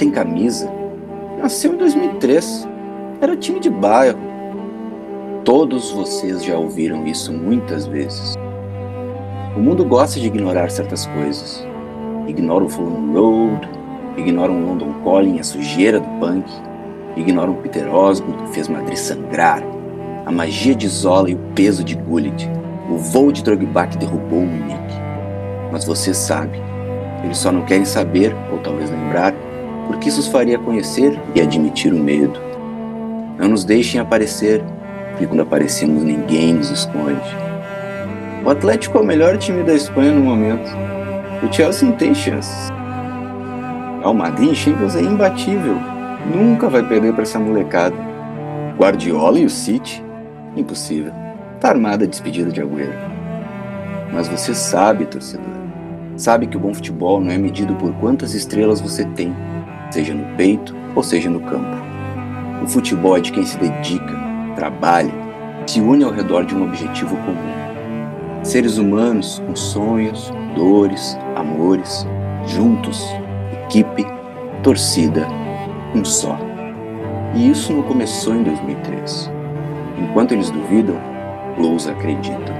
tem camisa nasceu em 2003. Era time de bairro. Todos vocês já ouviram isso muitas vezes. O mundo gosta de ignorar certas coisas. Ignora o Fulham Road, ignora um London Calling, a sujeira do punk, ignora um Peter Osgood que fez Madrid sangrar, a magia de Zola e o peso de Gullit, o voo de Drogba que derrubou o Munique. Mas você sabe, eles só não querem saber, ou talvez lembrar, porque isso os faria conhecer e admitir o medo. Não nos deixem aparecer, porque quando aparecemos ninguém nos esconde. O Atlético é o melhor time da Espanha no momento. O Chelsea não tem chances. O Madrid em Champions é imbatível. Nunca vai perder para essa molecada. Guardiola e o City? Impossível. Tá armada a despedida de Agüero. Mas você sabe, torcedor. Sabe que o bom futebol não é medido por quantas estrelas você tem, seja no peito ou seja no campo. O futebol é de quem se dedica, trabalha, se une ao redor de um objetivo comum. Seres humanos com sonhos, dores, amores, juntos, equipe, torcida, um só. E isso não começou em 2003. Enquanto eles duvidam, Blues acreditam.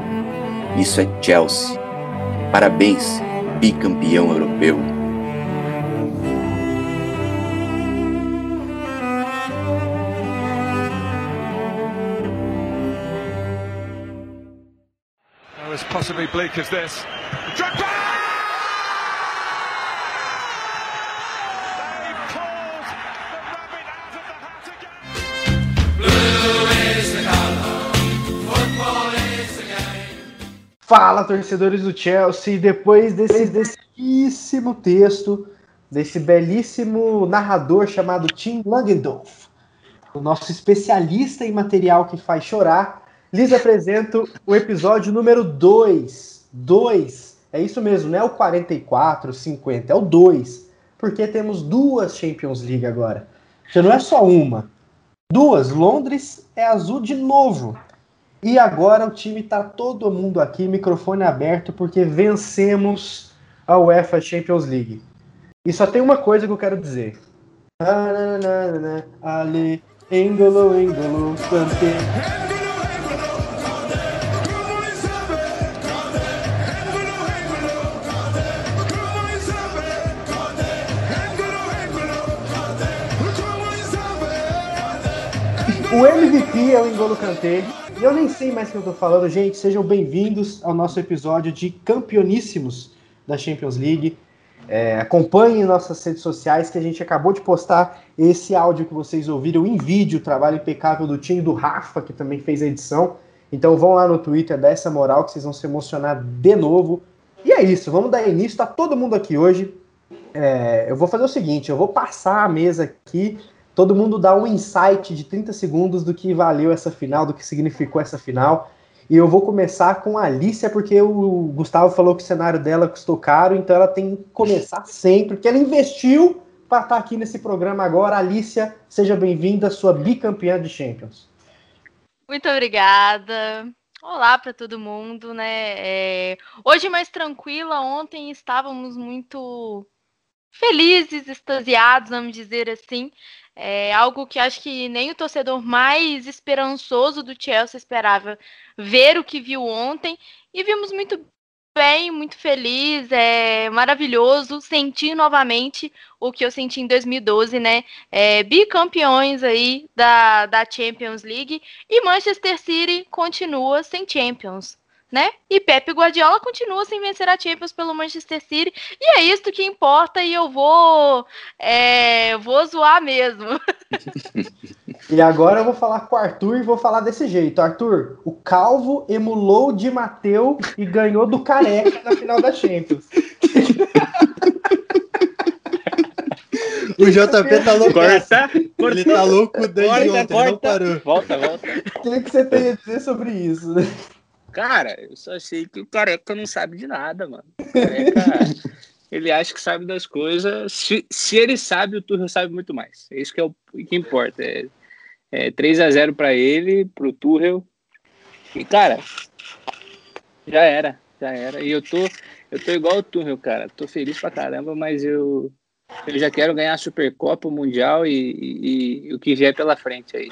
Isso é Chelsea. Parabéns, bicampeão europeu. Possibly bleak as this. Drogba! Fala, torcedores do Chelsea. Depois desse belíssimo texto, desse belíssimo narrador chamado Tim Langendorf, o nosso especialista em material que faz chorar, lhes apresento o episódio número 2. 2. É isso mesmo, não é o 44, 50, é o 2. Porque temos duas Champions League agora. Já não é só uma. Duas. Londres é azul de novo. E agora o time tá todo mundo aqui, microfone aberto, porque vencemos a UEFA Champions League. E só tem uma coisa que eu quero dizer. Ale, Engolo, Engolo, Kanté. O MVP é o Engolo Kanté. E eu nem sei mais o que eu tô falando, gente. Sejam bem-vindos ao nosso episódio de campeoníssimos da Champions League. É, acompanhem nossas redes sociais que a gente acabou de postar esse áudio que vocês ouviram em vídeo, trabalho impecável do time do Rafa, que também fez a edição. Então vão lá no Twitter, dá essa moral que vocês vão se emocionar de novo. E é isso, vamos dar início. Tá todo mundo aqui hoje. É, eu vou fazer o seguinte: eu vou passar a mesa aqui todo mundo dá um insight de 30 segundos do que valeu essa final, do que significou essa final. E eu vou começar com a Alicia, porque o Gustavo falou que o cenário dela custou caro, então ela tem que começar sempre, porque ela investiu para estar aqui nesse programa agora. Alicia, seja bem-vinda, sua bicampeã de Champions. Muito obrigada. Olá para todo mundo, né? É... Hoje mais tranquila, ontem estávamos muito felizes, extasiados, vamos dizer assim. É algo que acho que nem o torcedor mais esperançoso do Chelsea esperava ver o que viu ontem. E vimos muito bem, muito feliz, é maravilhoso sentir novamente o que eu senti em 2012, né? É, bicampeões aí da, da Champions League e Manchester City continua sem Champions né? E Pepe Guardiola continua sem vencer a Champions pelo Manchester City. E é isso que importa e eu vou, é, vou zoar mesmo. e agora eu vou falar com o Arthur e vou falar desse jeito. Arthur, o Calvo emulou de Mateu e ganhou do Careca na final da Champions. O JP tá louco. Corta, Ele tá louco desde corta, ontem, corta. não parou. Volta, volta. O que, que você tem a dizer sobre isso? Cara, eu só sei que o careca não sabe de nada, mano. O careca, ele acha que sabe das coisas. Se, se ele sabe, o Tuchel sabe muito mais. É isso que é o que importa. É, é 3 a 0 para ele, pro Tuchel. E, cara, já era, já era. E eu tô, eu tô igual o Tuchel, cara. Tô feliz pra caramba, mas eu Eu já quero ganhar a Supercopa, o Mundial e, e- e o que vier pela frente aí.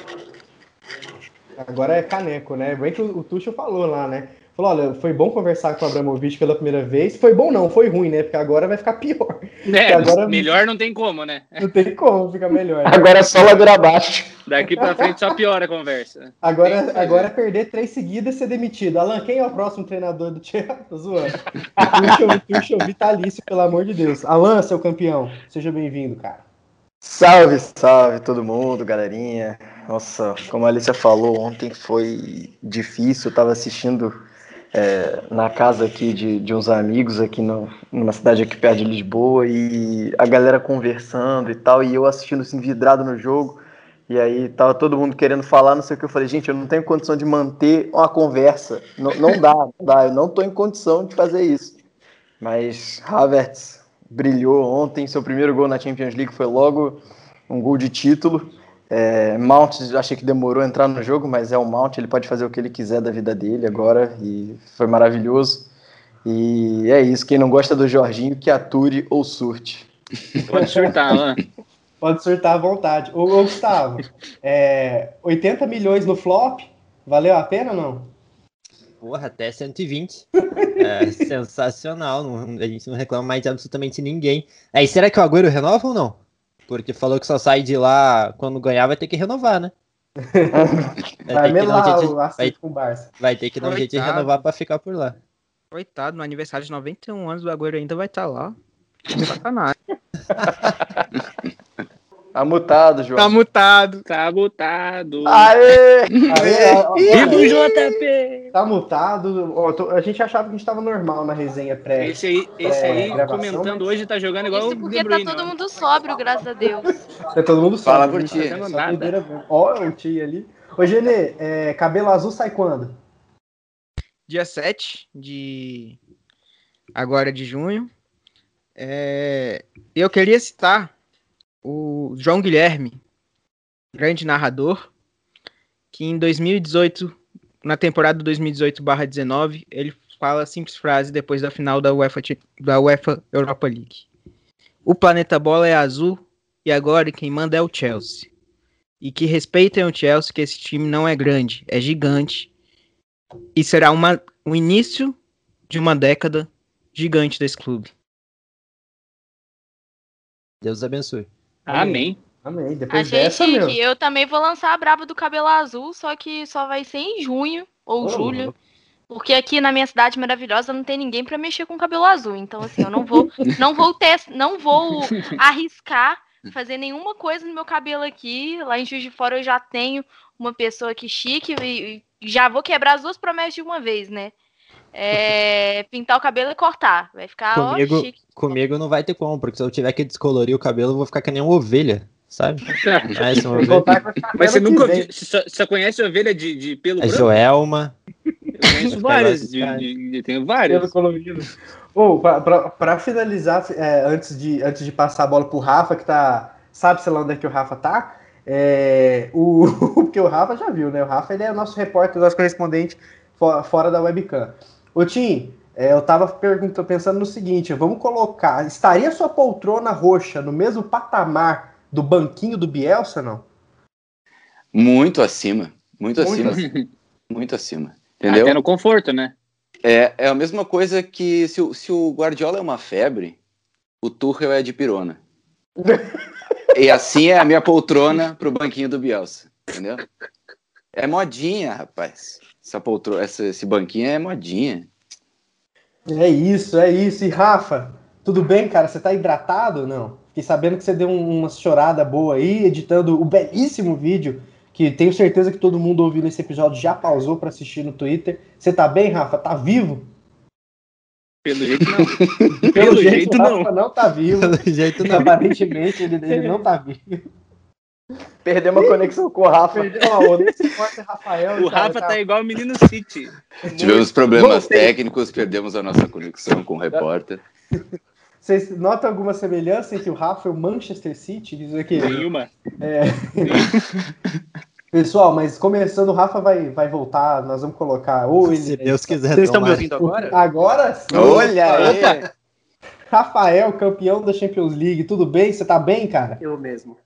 Agora é caneco, né? Bem que o, o Tuchel falou lá, né? Falou, olha, foi bom conversar com o Abramovich pela primeira vez. Foi bom não, foi ruim, né? Porque agora vai ficar pior. É, agora- melhor não tem como, né? Não tem como ficar melhor. Agora é só ladeira abaixo. Daqui pra frente só piora a conversa. Agora, Tem agora é perder três seguidas e ser demitido. Alan, quem é o próximo treinador do Chelsea? Tô zoando. Tuchel, Tuchel vitalício, pelo amor de Deus. Alan, seu campeão, seja bem-vindo, cara. Salve, salve todo mundo, galerinha. Nossa, como a Alicia falou, ontem foi difícil. Eu tava assistindo é, na casa aqui de, de uns amigos aqui no, numa cidade aqui perto de Lisboa e a galera conversando e tal, e eu assistindo assim, vidrado no jogo. E aí tava todo mundo querendo falar, não sei o que. Eu falei, gente, eu não tenho condição de manter uma conversa. Não, não dá, não dá. Eu não tô em condição de fazer isso. Mas Havertz brilhou ontem. Seu primeiro gol na Champions League foi logo um gol de título. É, Mount, achei que demorou a entrar no jogo, mas é o Mount, ele pode fazer o que ele quiser da vida dele agora e foi maravilhoso. E é isso, quem não gosta do Jorginho, que ature ou surte. Pode surtar, Alan. Pode surtar à vontade. Ô, ô Gustavo, é, 80 milhões no flop, valeu a pena ou não? Porra, até 120. É sensacional. não- a gente não reclama mais de absolutamente ninguém. Aí, será que o Agüero renova ou não? Porque falou que só sai de lá quando ganhar, vai ter que renovar, né? Vai Vai ter que dar um jeito, o vai, acerto com o Barça. vai ter que dar um jeito de renovar pra ficar por lá. Coitado, no aniversário de 91 anos, o Agüero ainda vai estar lá. Sacanagem. Tá mutado, João. Tá mutado. Tá botado. Aê! Viva o JP! Tá mutado. Ó, tô- a gente achava que a gente tava normal na resenha pré. Esse aí, esse aí gravação, comentando mas- hoje tá jogando igual Isso porque tá todo mundo sóbrio, graças a Deus. É, todo mundo sabe. Fala por ti. Mesmo. Ó, o tio ali. Ô, Genê, é, cabelo azul sai quando? Dia 7 de. Agora de junho. É, Eu queria citar o João Guilherme, grande narrador, que em 2018, na temporada 2018/19, ele fala a simples frase depois da final da UEFA, da UEFA Europa League. O planeta bola é azul e agora quem manda é o Chelsea. E que respeitem o Chelsea, que esse time não é grande, é gigante. E será uma, o início de uma década gigante desse clube. Deus abençoe. Amém. Amém. Depois Achei dessa, chique. meu. Eu também vou lançar a braba do cabelo azul, só que só vai ser em junho ou Ô, julho. Porque aqui na minha cidade maravilhosa não tem ninguém pra mexer com cabelo azul. Então, assim, eu não vou, não vou ter, não vou arriscar fazer nenhuma coisa no meu cabelo aqui. Lá em Juiz de Fora eu já tenho uma pessoa aqui chique e, e já vou quebrar as duas promessas de uma vez, né? É, pintar o cabelo e cortar. Vai ficar Comigo- ó, chique. Comigo não vai ter como, porque se eu tiver que descolorir o cabelo, eu vou ficar que nem uma ovelha, sabe? Mas uma ovelha. Mas você nunca você só, só conhece ovelha de, de pelo A branco? Joelma. Eu conheço várias, de, de, de- tenho várias. Pelo colorido. Pra- pra finalizar, é, antes, de, antes de passar a bola pro Rafa, que tá. Sabe, sei lá onde é que o Rafa tá? É, o, porque o Rafa já viu, né? O Rafa ele é o nosso repórter, nosso correspondente fo- fora da webcam. Ô, Tim, é, eu tava perguntando, pensando no seguinte: vamos colocar. Estaria sua poltrona roxa no mesmo patamar do banquinho do Bielsa, não? Muito acima. Muito Muito acima. Muito acima. Entendeu? Até no conforto, né? É, é a mesma coisa que se, o- se o Guardiola é uma febre, o Tuchel é de pirona. e assim é a minha poltrona pro banquinho do Bielsa, entendeu? É modinha, rapaz. Essa poltrona, essa, esse banquinho é modinha. É isso, é isso. E Rafa, tudo bem, cara? Você tá hidratado ou não? Fiquei sabendo que você deu um- uma chorada boa aí, editando o belíssimo vídeo, que tenho certeza que todo mundo ouvindo esse episódio já pausou pra assistir no Twitter. Você tá bem, Rafa? Tá vivo? Pelo jeito não. Pelo jeito o não. Rafa não tá vivo. Pelo jeito não. Aparentemente ele, ele não tá vivo. Perdemos a conexão com o Rafa. Perdeu. Esse repórter Rafael. O cara, Rafa tá igual o menino City. Tivemos problemas Voltei. técnicos, perdemos a nossa conexão com o repórter. Vocês notam alguma semelhança entre o Rafa e o Manchester City? Diz aqui. Nenhuma. Pessoal, mas começando, o Rafa vai, vai voltar, nós vamos colocar ou ele. Se Deus quiser. Vocês estão me ouvindo agora? Agora sim. Olha aí! Rafael, campeão da Champions League, tudo bem? Você tá bem, cara? Eu mesmo.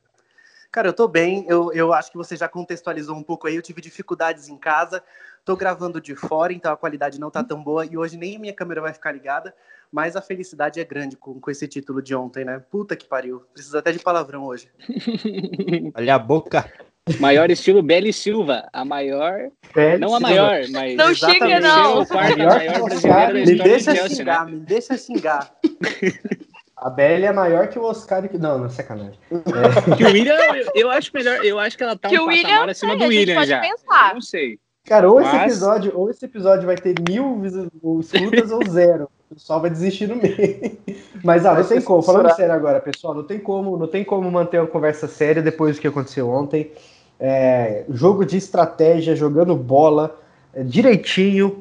Cara, eu tô bem. Eu, eu acho que você já contextualizou um pouco aí. Eu tive dificuldades em casa. Tô gravando de fora, então a qualidade não tá tão boa. E hoje nem a minha câmera vai ficar ligada. Mas a felicidade é grande com, com esse título de ontem, né? Puta que pariu. Precisa até de palavrão hoje. Olha a boca. Maior estilo Belly Silva, a maior, não a maior, mas Não Exatamente. xinga, não. quarto Maior maior que o brasileiro Oscar, da me Me deixa xingar, né? me deixa xingar. A Belly é maior que o Oscar. e que- Não, não, sacanagem. Que o William, eu, eu acho melhor, eu acho que ela tá Que um William, patamar acima é, do a gente William pode já. pensar. Não sei. Cara, ou esse Mas- episódio, ou esse episódio vai ter mil escutas ou zero. O pessoal vai desistir no meio. Mas ah, não tem como, falando sério agora, pessoal, não tem como, não tem como manter uma conversa séria depois do que aconteceu ontem. É, jogo de estratégia, jogando bola é, direitinho.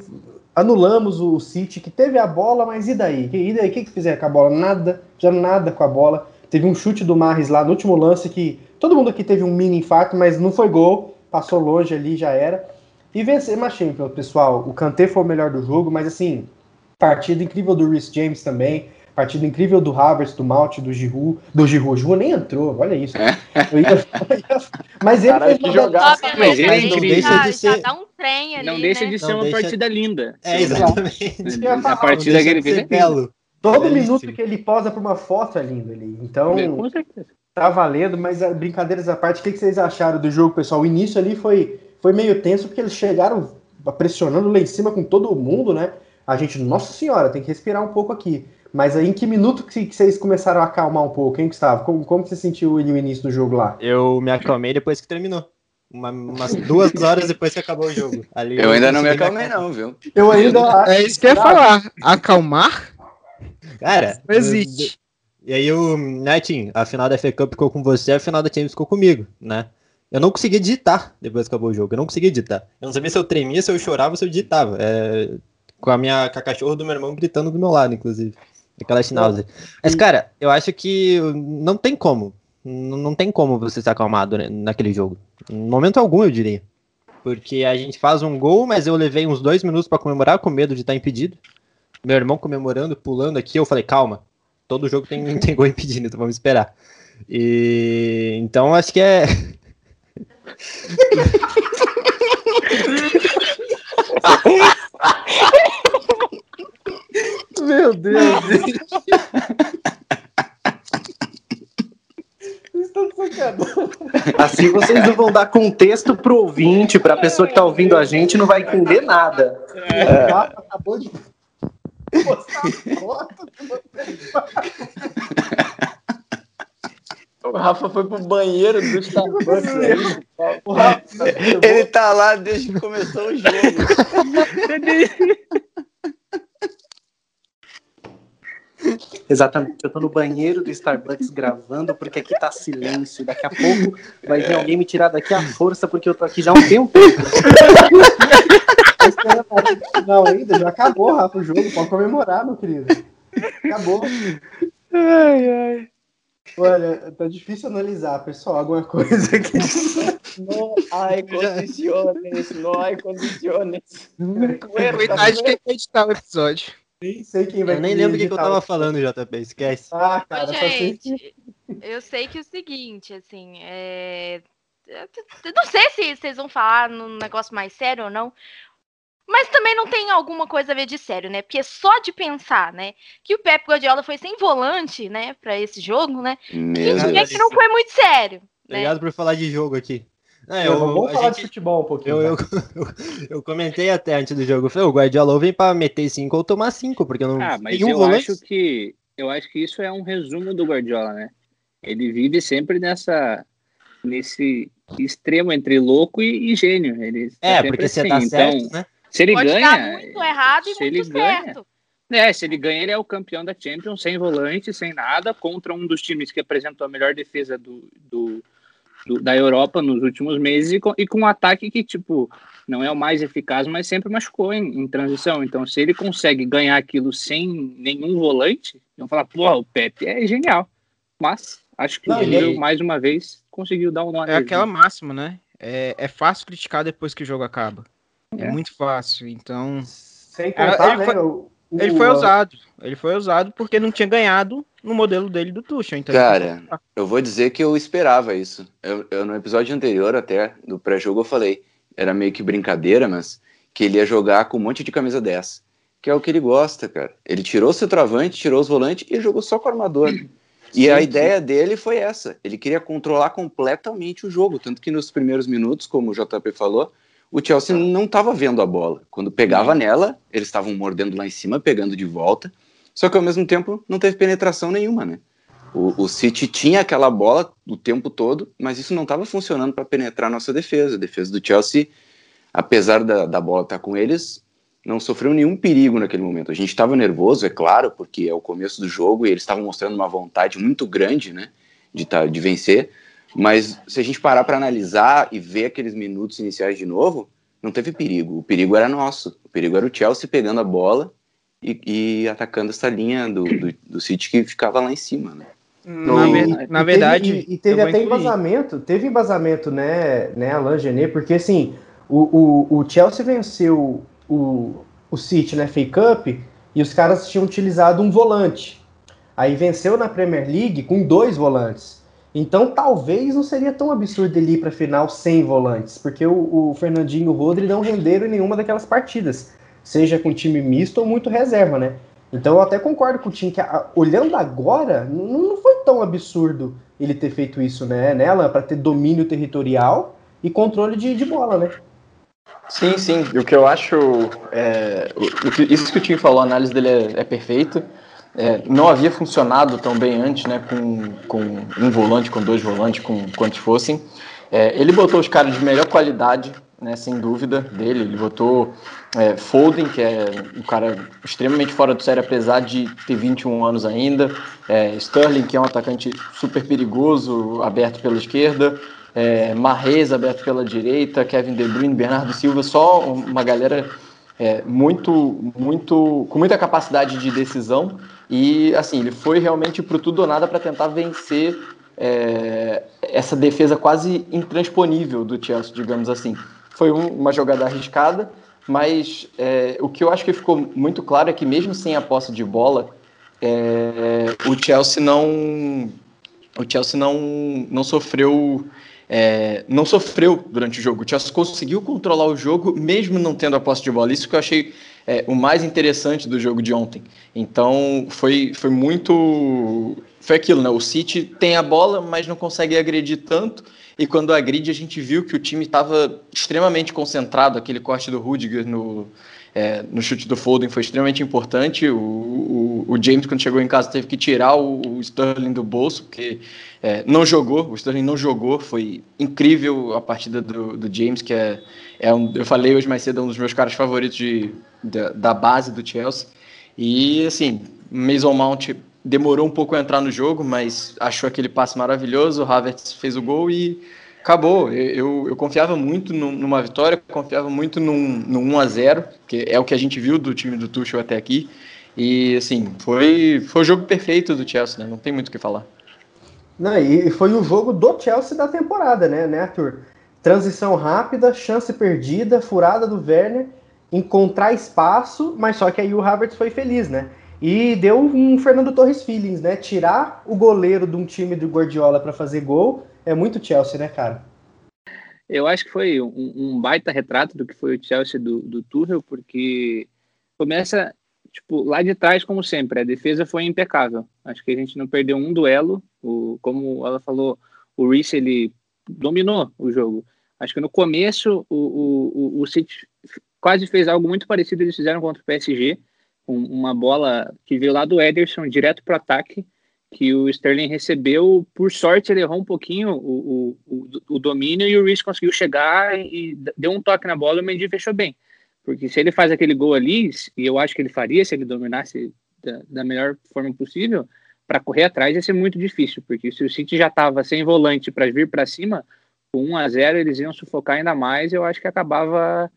Anulamos o City, que teve a bola, mas e daí? E daí? O que, que fizeram com a bola? Nada, já nada com a bola. Teve um chute do Marres lá no último lance que todo mundo aqui teve um mini infarto, mas não foi gol, passou longe ali, já era. E vencemos a Champions, pessoal. O Kanté foi o melhor do jogo, mas assim, partida incrível do Rhys James também. Partida incrível do Havertz, do Mount, do Giroud. Do Giroud. O Giroud nem entrou, olha isso. Eu ia- eu ia- mas ele Caralho, fez que uma jogaço. beleza- Mas ele é incrível. já, Deixa de já ser- dá um trem ali, Não deixa né? de ser Não uma deixa- partida linda. É, exatamente. A partida Deixa que ele ser fez é belo. Todo Belíssimo. minuto que ele posa pra uma foto é lindo ali. Então, Com certeza. tá valendo, mas ah, brincadeiras à parte, o que, que vocês acharam do jogo, pessoal? O início ali foi, foi meio tenso, porque eles chegaram pressionando lá em cima com todo mundo, né? A gente, nossa senhora, tem que respirar um pouco aqui. Mas aí, em que minuto que, que vocês começaram a acalmar um pouco, hein, Gustavo? Como, como que você sentiu o início do jogo lá? Eu me acalmei depois que terminou. Uma- umas duas horas depois que acabou o jogo. Ali Eu ainda não me acalmei, não, viu? Eu ainda. É isso que eu ia falar. Acalmar Cara, não existe. E aí o Netinho, a final da FA Cup ficou com você, a final da Champions ficou comigo, né? Eu não conseguia digitar depois que acabou o jogo. Eu não conseguia digitar. Eu não sabia se eu tremia, se eu chorava, se eu digitava. É, com a minha com a cachorro do meu irmão gritando do meu lado, inclusive. Aquela schnauzer. Mas, cara, eu acho que não tem como. Não tem como você se acalmar dura- naquele jogo. Em momento algum, eu diria. Porque a gente faz um gol, mas eu levei uns dois minutos pra comemorar com medo de estar impedido. Meu irmão comemorando, pulando aqui, eu falei, calma. Todo jogo tem, tem gol impedindo, então vamos esperar. E então acho que é. Meu Deus! Vocês estão sacanagem. Assim vocês não vão dar contexto pro ouvinte, pra pessoa que tá ouvindo a gente, não vai entender nada. O Rafa acabou de postar foto O Rafa foi pro banheiro do Starbucks. né? O Rafa, Ele tá lá desde que começou o jogo. Exatamente. Eu tô no banheiro do Starbucks gravando, porque aqui tá silêncio. Daqui a pouco vai vir alguém me tirar daqui à força, porque eu tô aqui já há um tempo. Não, ainda já acabou, Rafa, o jogo. Pode comemorar, meu querido. Acabou. Olha, tá difícil analisar, pessoal. Alguma coisa aqui. No hay condiciones, no hay condiciones. Cuidado de quem quer editar o episódio. Nem sei quem vai Eu nem lembro o que, que eu tava falando, JP, esquece. Ah, Ô, cara, só sei que. gente, eu sei que é o seguinte, assim, é... eu não sei se vocês vão falar num negócio mais sério ou não, mas também não tem alguma coisa a ver de sério, né? Porque só de pensar, né, que o Pep Guardiola foi sem volante, né, pra esse jogo, né, Meu vê que não foi muito sério, né? Obrigado por falar de jogo aqui. É, Eu, eu, vamos a falar gente- de futebol um pouquinho. Eu, eu, tá? eu, eu comentei até antes do jogo. Eu falei, o Guardiola ou vem pra meter 5 ou tomar 5, porque não Ah, mas tem um eu volante. acho que eu acho que isso é um resumo do Guardiola, né? Ele vive sempre nessa nesse extremo entre louco e, e gênio. Ele tá É, porque você assim. tá então, certo, né? Se ele Pode ganha, dar muito errado e se muito ele ganha, certo. É, se ele ganha, ele é o campeão da Champions, sem volante, sem nada, contra um dos times que apresentou a melhor defesa do, do- do- da Europa nos últimos meses e com, e com um ataque que, tipo, não é o mais eficaz, mas sempre machucou em, em transição. Então, se ele consegue ganhar aquilo sem nenhum volante, vão falar, porra, o Pepe é genial. Mas acho que Não, o aí- mais uma vez, conseguiu dar um nó É nele. aquela máxima, né? É, é fácil criticar depois que o jogo acaba. É, É. muito fácil. Então, Sem Ah, contar, ele né? foi- o- Ele foi usado. Ele foi usado porque não tinha ganhado no modelo dele do Tuchel. Então Cara, eu vou dizer que eu esperava isso. Eu, eu- no episódio anterior, até, do pré-jogo, eu falei, era meio que brincadeira, mas que ele ia jogar com um monte de camisa 10. Que é o que ele gosta, cara. Ele tirou o centroavante, tirou os volantes e jogou só com o armador. E a ideia dele foi essa. Ele queria controlar completamente o jogo. Tanto que nos primeiros minutos, como o JP falou, o Chelsea não estava vendo a bola. Quando pegava nela, eles estavam mordendo lá em cima, pegando de volta. Só que ao mesmo tempo não teve penetração nenhuma, né? O, o City tinha aquela bola o tempo todo, mas isso não estava funcionando para penetrar a nossa defesa. A defesa do Chelsea, apesar da, da bola estar com eles, não sofreu nenhum perigo naquele momento. A gente estava nervoso, é claro, porque é o começo do jogo e eles estavam mostrando uma vontade muito grande, né, de, tá, de vencer. Mas se a gente parar para analisar e ver aqueles minutos iniciais de novo, não teve perigo. O perigo era nosso. O perigo era o Chelsea pegando a bola e, e atacando essa linha do, do, do City que ficava lá em cima, né? Na, E- ver- e- na e verdade. teve, e, e teve até embasamento, teve embasamento, né, né, Alain Genet, porque assim, o, o, o Chelsea venceu o, o City na FA Cup e os caras tinham utilizado um volante. Aí venceu na Premier League com dois volantes. Então talvez não seria tão absurdo ele ir para final sem volantes, porque o, o Fernandinho e o Rodri não renderam em nenhuma daquelas partidas, seja com time misto ou muito reserva, né? Então eu até concordo com o Tim que a- olhando agora, não, não foi tão absurdo ele ter feito isso, né, nela, para ter domínio territorial e controle de, de bola, né? Sim, sim. O que eu acho. É, o- o isso que o Tim falou, a análise dele é, é perfeita. É, não havia funcionado tão bem antes, né? Com, com um volante, com dois volantes, com quantos fossem. É, ele botou os caras de melhor qualidade, né? Sem dúvida, dele. Ele botou é, Foden, que é um cara extremamente fora do sério, apesar de ter 21 anos ainda. É, Sterling, que é um atacante super perigoso, aberto pela esquerda é, Marrez aberto pela direita, Kevin De Bruyne, Bernardo Silva, só uma galera é, muito, muito, com muita capacidade de decisão e assim ele foi realmente pro tudo ou nada para tentar vencer é, essa defesa quase intransponível do Chelsea, digamos assim. Foi um- uma jogada arriscada, mas é, o que eu acho que ficou muito claro é que mesmo sem a posse de bola, é, o Chelsea não o Chelsea não, não sofreu é, não sofreu durante o jogo. O Chelsea conseguiu controlar o jogo, mesmo não tendo a posse de bola. Isso que eu achei é, o mais interessante do jogo de ontem. Então, foi, foi muito. Foi aquilo, né? O City tem a bola, mas não consegue agredir tanto. E quando agride, a gente viu que o time estava extremamente concentrado. Aquele corte do Rudiger no, é, no chute do Foden foi extremamente importante. O, o, o James, quando chegou em casa, teve que tirar o, o Sterling do bolso, porque é, não jogou. O Sterling não jogou. Foi incrível a partida do, do James, que é, é um, eu falei hoje mais cedo, é um dos meus caras favoritos de, da, da base do Chelsea. E assim, Mason Mount demorou um pouco a entrar no jogo, mas achou aquele passe maravilhoso. O Havertz fez o gol e acabou. Eu, eu, confiava muito num- numa vitória, confiava muito num, num 1 a 0 que é o que a gente viu do time do Tuchel até aqui. E assim, foi, foi o jogo perfeito do Chelsea, né? Não tem muito o que falar. Não, e foi o jogo do Chelsea da temporada, né, né, Arthur? Transição rápida, chance perdida, furada do Werner, encontrar espaço, mas só que aí o Havertz foi feliz, né? E deu um Fernando Torres feelings, né? Tirar o goleiro de um time do Guardiola para fazer gol é muito Chelsea, né, cara? Eu acho que foi um, um baita retrato do que foi o Chelsea do, do Tuchel, porque começa tipo lá de trás como sempre. A defesa foi impecável. Acho que a gente não perdeu um duelo. O, como ela falou, o Reece ele dominou o jogo. Acho que no começo o, o, o, o City quase fez algo muito parecido eles fizeram contra o PSG, com uma bola que veio lá do Ederson direto para o ataque que o Sterling recebeu, por sorte ele errou um pouquinho o, o, o, domínio e o Reece conseguiu chegar e deu um toque na bola e o Mendy fechou bem. Porque se ele faz aquele gol ali, e eu acho que ele faria se ele dominasse da, da melhor forma possível, para correr atrás ia ser muito difícil, porque se o City já estava sem volante para vir para cima, com 1 a 0 eles iam sufocar ainda mais, eu acho que acabava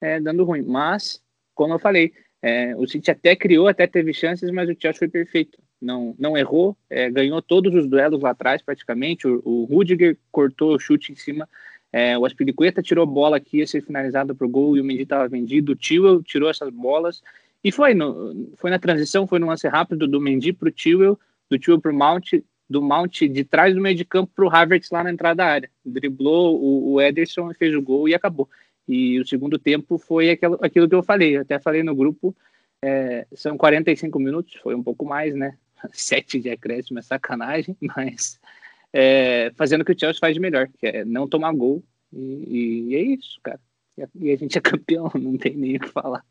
é, dando ruim. Mas, como eu falei, é, o City até criou, até teve chances, mas o Chelsea foi perfeito não, não errou, é, ganhou todos os duelos lá atrás praticamente. O, o Rudiger cortou o chute em cima, é, o Aspilicueta tirou bola que ia ser finalizada para o gol e o Mendy estava vendido. O Tio tirou essas bolas E foi, no, foi na transição, foi no lance rápido do Mendy pro Tewell, do Tewell pro Mount, do Mount de trás do meio de campo pro Havertz lá na entrada da área. Driblou o, o Ederson, fez o gol e acabou. E o segundo tempo foi aquilo, aquilo que eu falei, eu até falei no grupo, é, são 45 minutos, foi um pouco mais, né? Sete de acréscimo é sacanagem, mas é, fazendo o que o Chelsea faz de melhor, que é não tomar gol. E, e é isso, cara. E a, e a gente é campeão, não tem nem o que falar.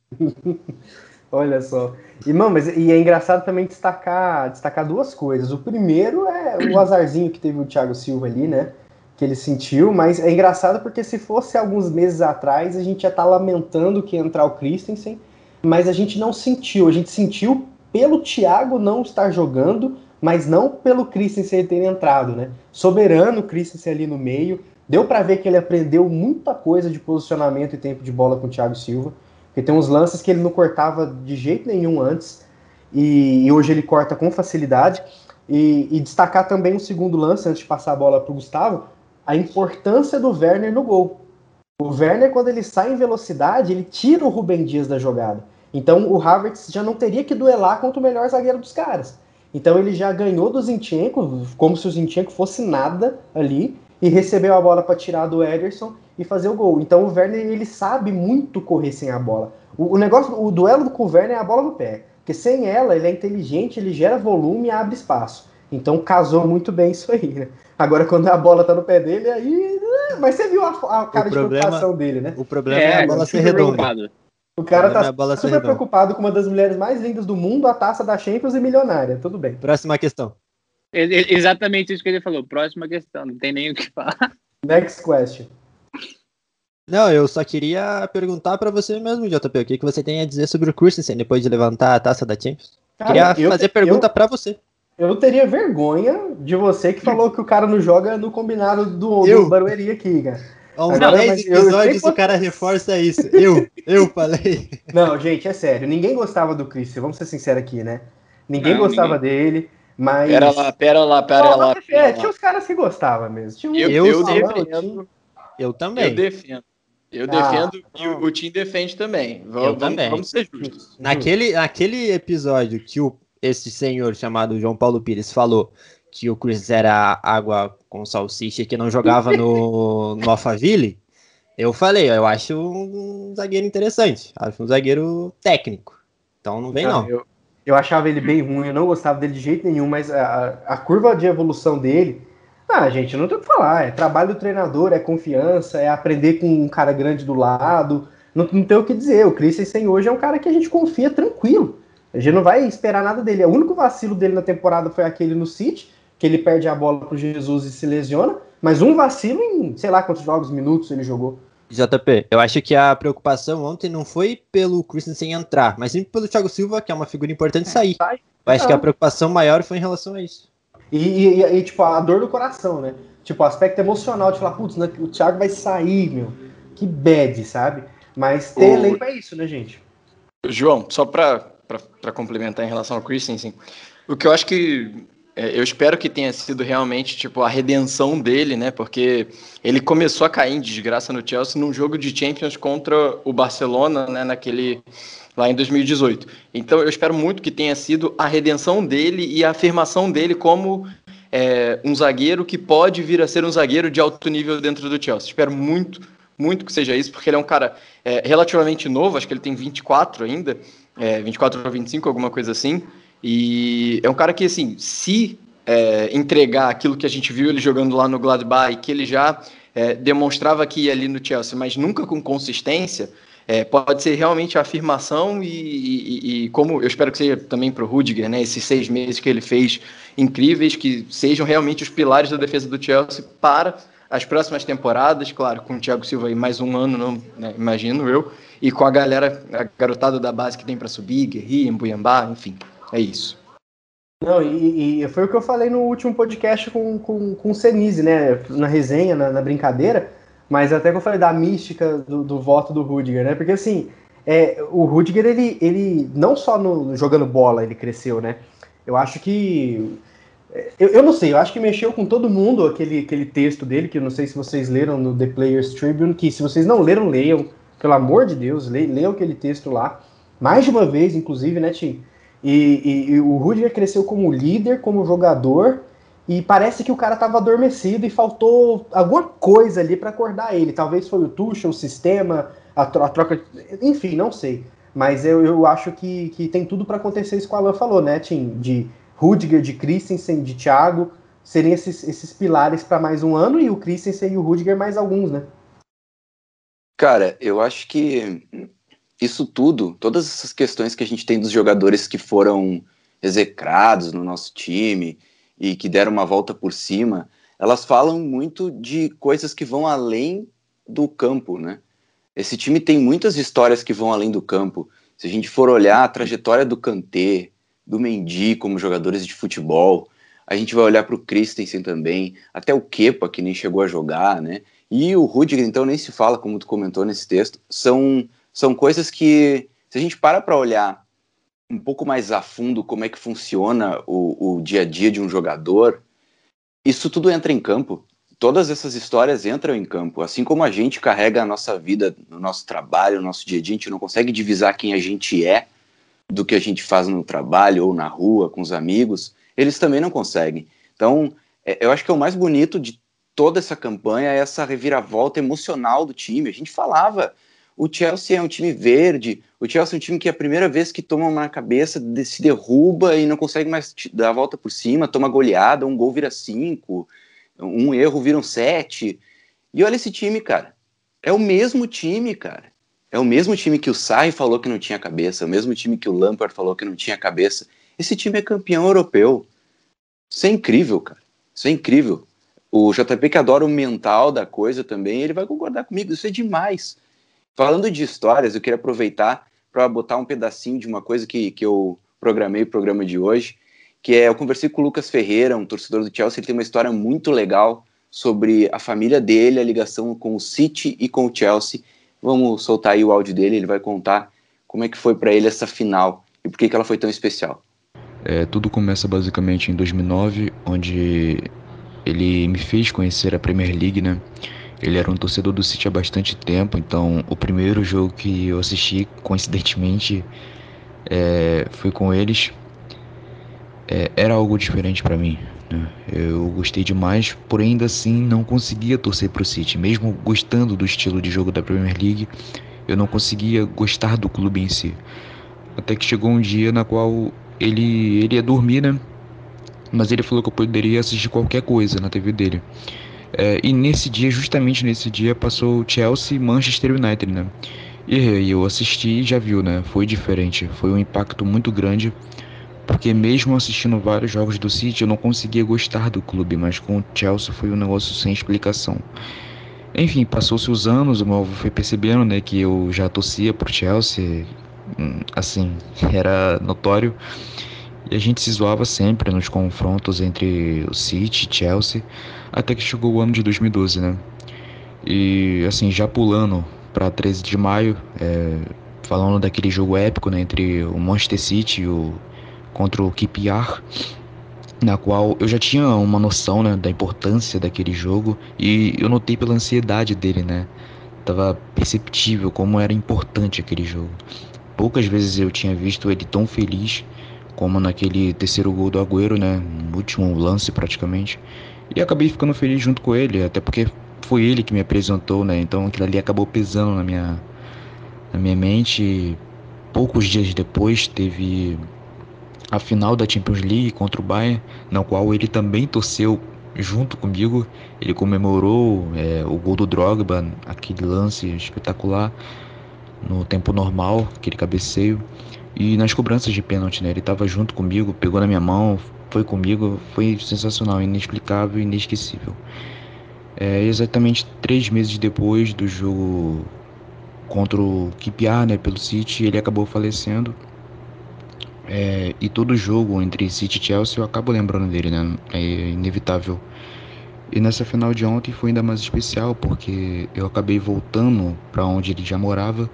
Olha só. E, mas, e é engraçado também destacar, destacar duas coisas. O primeiro é o azarzinho que teve o Thiago Silva ali, né? Que ele sentiu, mas é engraçado porque se fosse alguns meses atrás, a gente já tá lamentando que ia entrar o Christensen, mas a gente não sentiu. A gente sentiu pelo Thiago não estar jogando, mas não pelo Christensen ter entrado, né? Soberano Christensen ali no meio. Deu para ver que ele aprendeu muita coisa de posicionamento e tempo de bola com o Thiago Silva. Porque tem uns lances que ele não cortava de jeito nenhum antes. E, e hoje ele corta com facilidade. E, e, destacar também o segundo lance, antes de passar a bola para o Gustavo, a importância do Werner no gol. O Werner, quando ele sai em velocidade, ele tira o Rubem Dias da jogada. Então o Havertz já não teria que duelar contra o melhor zagueiro dos caras. Então ele já ganhou do Zinchenko, como se o Zinchenko fosse nada ali, e recebeu a bola para tirar do Ederson e fazer o gol. Então o Werner ele sabe muito correr sem a bola. O, o negócio, o duelo com o Werner é a bola no pé, porque sem ela ele é inteligente, ele gera volume e abre espaço. Então casou muito bem isso aí, né? Agora quando a bola tá no pé dele, aí. Mas você viu a, a cara O de problema- preocupação dele, né? O problema é, a bola ser redonda. O cara é tá super redonda. preocupado com uma das mulheres mais lindas do mundo, a taça da Champions e milionária. Tudo bem. Próxima questão. É- é Exatamente isso que ele falou. Próxima questão, não tem nem o que falar. Next question. Não, eu só queria perguntar pra você mesmo, JP, o que, que você tem a dizer sobre o Christensen depois de levantar a taça da Champions? Cara, queria eu- fazer pergunta pra você. Eu teria vergonha de você que falou que o cara não joga no combinado do, Eu? do Barueri aqui, cara. Há uns Agora, 10 mas eu episódios o cara reforça isso. Eu, eu falei. Não, gente, é sério. Ninguém gostava do Christian, vamos ser sinceros aqui, né? Ninguém Não, gostava dele, mas. Pera lá, pera lá, pera Não, lá. mas, pera é, lá. tinha os caras que gostavam mesmo. Tinha um- Eu, Eu eu, defendo. Eu Eu também. defendo. Eu Ah, defendo e ah. o, o Tim defende também. Eu Vamos, vamos, também. vamos ser justos. Naquele, naquele episódio que o, esse senhor chamado João Paulo Pires falou que o Chris era água com salsicha e que não jogava no, no Alphaville, eu falei, eu acho um zagueiro interessante. Acho um zagueiro técnico. Então não vem não. Eu, eu achava ele bem ruim, eu não gostava dele de jeito nenhum, mas a, a curva de evolução dele. Ah, gente, não tem o que falar. É trabalho do treinador, é confiança, é aprender com um cara grande do lado. Não, não tem o que dizer. O Christensen hoje é um cara que a gente confia tranquilo. A gente não vai esperar nada dele. O único vacilo dele na temporada foi aquele no City, que ele perde a bola pro Jesus e se lesiona. Mas um vacilo em, sei lá quantos jogos, minutos ele jogou. JP, eu acho que a preocupação ontem não foi pelo Christensen entrar, mas sim pelo Thiago Silva, que é uma figura importante, sair. sai. Eu acho que a preocupação maior foi em relação a isso. E, e- e, tipo, a dor do coração, né? Tipo, o aspecto emocional de falar, putz, né, o Thiago vai sair, meu. Que bad, sabe? Mas ter O- elenco é isso, né, gente? João, só para complementar em relação ao Christensen, o que eu acho que é, eu espero que tenha sido realmente tipo a redenção dele, né? Porque ele começou a cair em desgraça no Chelsea num jogo de Champions contra o Barcelona, né? Naquele lá em 2018. Então eu espero muito que tenha sido a redenção dele e a afirmação dele como é, um zagueiro que pode vir a ser um zagueiro de alto nível dentro do Chelsea. Espero muito, muito que seja isso, porque ele é um cara é, relativamente novo, acho que ele tem 24 ainda, é, 24 ou 25, alguma coisa assim. E é um cara que, assim, se é, entregar aquilo que a gente viu ele jogando lá no Gladbach que ele já é, demonstrava que ia ali no Chelsea, mas nunca com consistência, é, pode ser realmente a afirmação e, e- e como eu espero que seja também para o Rudiger, né, esses seis meses que ele fez incríveis, que sejam realmente os pilares da defesa do Chelsea para as próximas temporadas, claro, com o Thiago Silva aí mais um ano, não, né, imagino eu, e com a galera, a garotada da base que tem para subir, Guerri, Mbuyambá, enfim, é isso. Não, e, e foi o que eu falei no último podcast com, com, com o Senise, né? Na resenha, na, na brincadeira, mas até que eu falei da mística do, do voto do Rudiger, né? Porque assim, é, o Rudiger, ele, ele não só no, jogando bola ele cresceu, né? Eu acho que. Eu, eu não sei, eu acho que mexeu com todo mundo aquele, aquele texto dele, que eu não sei se vocês leram no The Players Tribune, que se vocês não leram, leiam, pelo amor de Deus, le- leiam aquele texto lá. mais de uma vez, inclusive, né, Tim? E, e, e o Rudiger cresceu como líder, como jogador, e parece que o cara estava adormecido e faltou alguma coisa ali para acordar ele. Talvez foi o Tuchel, o sistema, a, tro a troca, enfim, não sei. Mas eu, eu acho que, que tem tudo para acontecer isso que o Alan falou, né, Tim? De Rudiger, de Christensen, de Thiago, seriam esses, esses pilares para mais um ano e o Christensen e o Rudiger mais alguns, né? Cara, eu acho que isso tudo, todas essas questões que a gente tem dos jogadores que foram execrados no nosso time e que deram uma volta por cima, elas falam muito de coisas que vão além do campo, né? Esse time tem muitas histórias que vão além do campo. Se a gente for olhar a trajetória do Kanté, do Mendy como jogadores de futebol, a gente vai olhar para o Christensen também, até o Kepa, que nem chegou a jogar, né? E o Rudiger, então, nem se fala, como tu comentou nesse texto. São, são coisas que, se a gente para para olhar um pouco mais a fundo como é que funciona o, o dia a dia de um jogador, isso tudo entra em campo. Todas essas histórias entram em campo. Assim como a gente carrega a nossa vida, no nosso trabalho, no nosso dia a dia, a gente não consegue divisar quem a gente é do que a gente faz no trabalho ou na rua com os amigos, eles também não conseguem. Então, é, eu acho que é o mais bonito de toda essa campanha é essa reviravolta emocional do time. A gente falava, o Chelsea é um time verde, o Chelsea é um time que é a primeira vez que toma uma cabeça, se derruba e não consegue mais dar a volta por cima, toma goleada, um gol vira cinco, um erro vira um sete. E olha esse time, cara. É o mesmo time, cara. É o mesmo time que o Sarri falou que não tinha cabeça, é o mesmo time que o Lampard falou que não tinha cabeça. Esse time é campeão europeu. Isso é incrível, cara. Isso é incrível. O JP que adora o mental da coisa também, ele vai concordar comigo. Isso é demais. Falando de histórias, eu queria aproveitar para botar um pedacinho de uma coisa que, que eu programei o programa de hoje, que é eu conversei com o Lucas Ferreira, um torcedor do Chelsea, ele tem uma história muito legal sobre a família dele, a ligação com o City e com o Chelsea. Vamos soltar aí o áudio dele, ele vai contar como é que foi para ele essa final e por que, que ela foi tão especial. É, tudo começa basicamente em 2009, onde ele me fez conhecer a Premier League, né? Ele era um torcedor do City há bastante tempo, então o primeiro jogo que eu assisti, coincidentemente, é, foi com eles. É, era algo diferente para mim. Né? Eu gostei demais, porém ainda assim não conseguia torcer para o City, mesmo gostando do estilo de jogo da Premier League, eu não conseguia gostar do clube em si. Até que chegou um dia na qual ele, ele ia dormir, né? Mas ele falou que eu poderia assistir qualquer coisa na TV dele. É, e nesse dia, justamente nesse dia, passou Chelsea e Manchester United, né? E eu assisti e já viu, né? Foi diferente. Foi um impacto muito grande. Porque mesmo assistindo vários jogos do City, eu não conseguia gostar do clube. Mas com o Chelsea foi um negócio sem explicação. Enfim, passou-se os anos, o meu avô foi percebendo, né? Que eu já torcia pro Chelsea. Hum, assim, era notório. E a gente se zoava sempre nos confrontos entre o City e Chelsea, até que chegou o ano de 2012, né? E assim, já pulando para 13 de maio, é, falando daquele jogo épico né, entre o Manchester City e o, contra o QPR, na qual eu já tinha uma noção né, da importância daquele jogo e eu notei pela ansiedade dele, né? Tava perceptível como era importante aquele jogo. Poucas vezes eu tinha visto ele tão feliz como naquele terceiro gol do Agüero, né? No último lance praticamente. E acabei ficando feliz junto com ele, até porque foi ele que me apresentou, né? Então aquilo ali acabou pesando na minha, na minha mente. Poucos dias depois teve a final da Champions League contra o Bayern, na qual ele também torceu junto comigo. Ele comemorou é, o gol do Drogba, aquele lance espetacular no tempo normal, aquele cabeceio. E nas cobranças de pênalti, né? Ele estava junto comigo, pegou na minha mão, foi comigo, foi sensacional, inexplicável, inesquecível. É, exatamente três meses depois do jogo contra o QPR, né, pelo City, ele acabou falecendo. É, e todo jogo entre City e Chelsea eu acabo lembrando dele, né? É inevitável. E nessa final de ontem foi ainda mais especial porque eu acabei voltando para onde ele já morava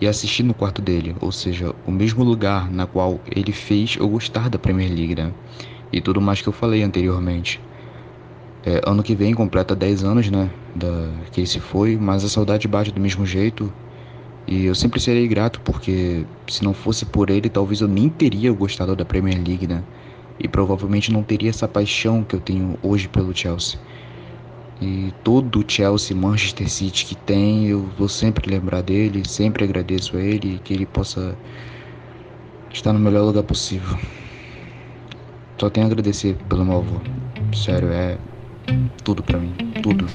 e assisti no quarto dele, ou seja, o mesmo lugar na qual ele fez eu gostar da Premier League, né? E tudo mais que eu falei anteriormente. É, ano que vem completa 10 anos, né? Da, que ele se foi, mas a saudade bate do mesmo jeito. E eu sempre serei grato porque se não fosse por ele, talvez eu nem teria gostado da Premier League, né? E provavelmente não teria essa paixão que eu tenho hoje pelo Chelsea. E todo o Chelsea, Manchester City que tem, eu vou sempre lembrar dele, sempre agradeço a ele e que ele possa estar no melhor lugar possível. Só tenho a agradecer pelo meu avô. Sério, é tudo pra mim, tudo.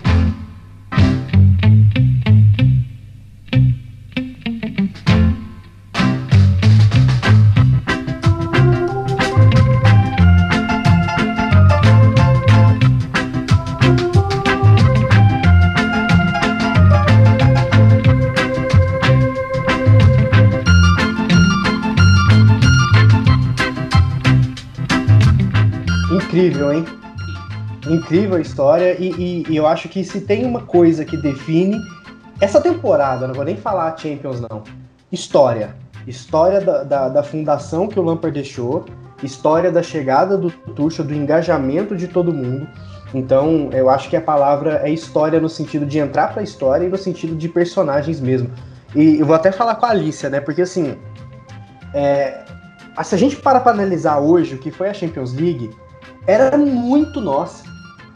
Incrível, hein? Incrível a história e, e- e eu acho que se tem uma coisa que define essa temporada, não vou nem falar Champions não, história. História da, da, da fundação que o Lampard deixou, história da chegada do Tuchel, do engajamento de todo mundo. Então, eu acho que a palavra é história no sentido de entrar pra história e no sentido de personagens mesmo. E eu vou até falar com a Alicia, né? Porque assim, é, se a gente para pra analisar hoje o que foi a Champions League, era muito nossa.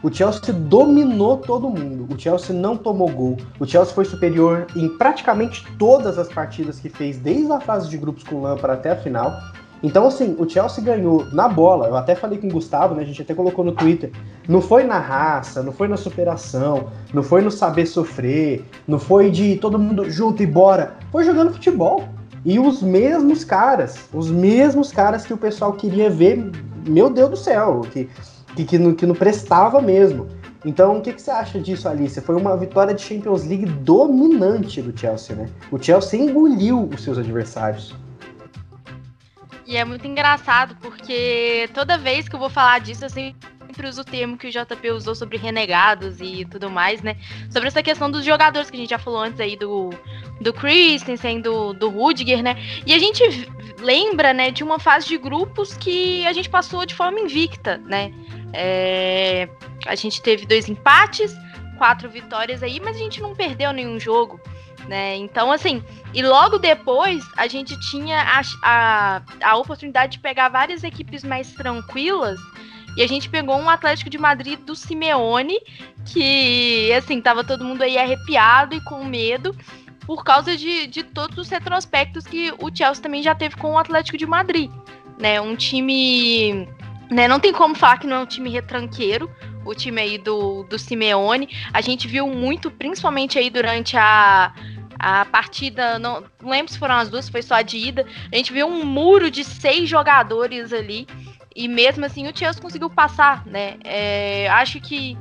O Chelsea dominou todo mundo. O Chelsea não tomou gol. O Chelsea foi superior em praticamente todas as partidas que fez, desde a fase de grupos com o Lampard até a final. Então, assim, o Chelsea ganhou na bola. Eu até falei com o Gustavo, né? A gente até colocou no Twitter. Não foi na raça, não foi na superação, não foi no saber sofrer, não foi de todo mundo junto e bora. Foi jogando futebol. E os mesmos caras, os mesmos caras que o pessoal queria ver, meu Deus do céu, que, que, que, não, que não prestava mesmo. Então, o que, que você acha disso, Alice? Foi uma vitória de Champions League dominante do Chelsea, né? O Chelsea engoliu os seus adversários. E é muito engraçado, porque toda vez que eu vou falar disso, eu sempre uso o termo que o JP usou sobre renegados e tudo mais, né? Sobre essa questão dos jogadores que a gente já falou antes aí do, do Christensen, do, do Rudiger, né? E a gente lembra, né, de uma fase de grupos que a gente passou de forma invicta, né? É, a gente teve dois empates, quatro vitórias aí, mas a gente não perdeu nenhum jogo, né? Então, assim, e logo depois a gente tinha a, a, a oportunidade de pegar várias equipes mais tranquilas. E a gente pegou um Atlético de Madrid do Simeone, que, assim, tava todo mundo aí arrepiado e com medo, por causa de, de todos os retrospectos que o Chelsea também já teve com o Atlético de Madrid. Né? Um time. Né? Não tem como falar que não é um time retranqueiro, o time aí do, do Simeone. A gente viu muito, principalmente aí durante a, a partida, não, lembro se foram as duas, foi só a de ida. A gente viu um muro de seis jogadores ali. E mesmo assim o Chelsea conseguiu passar, né? É, acho que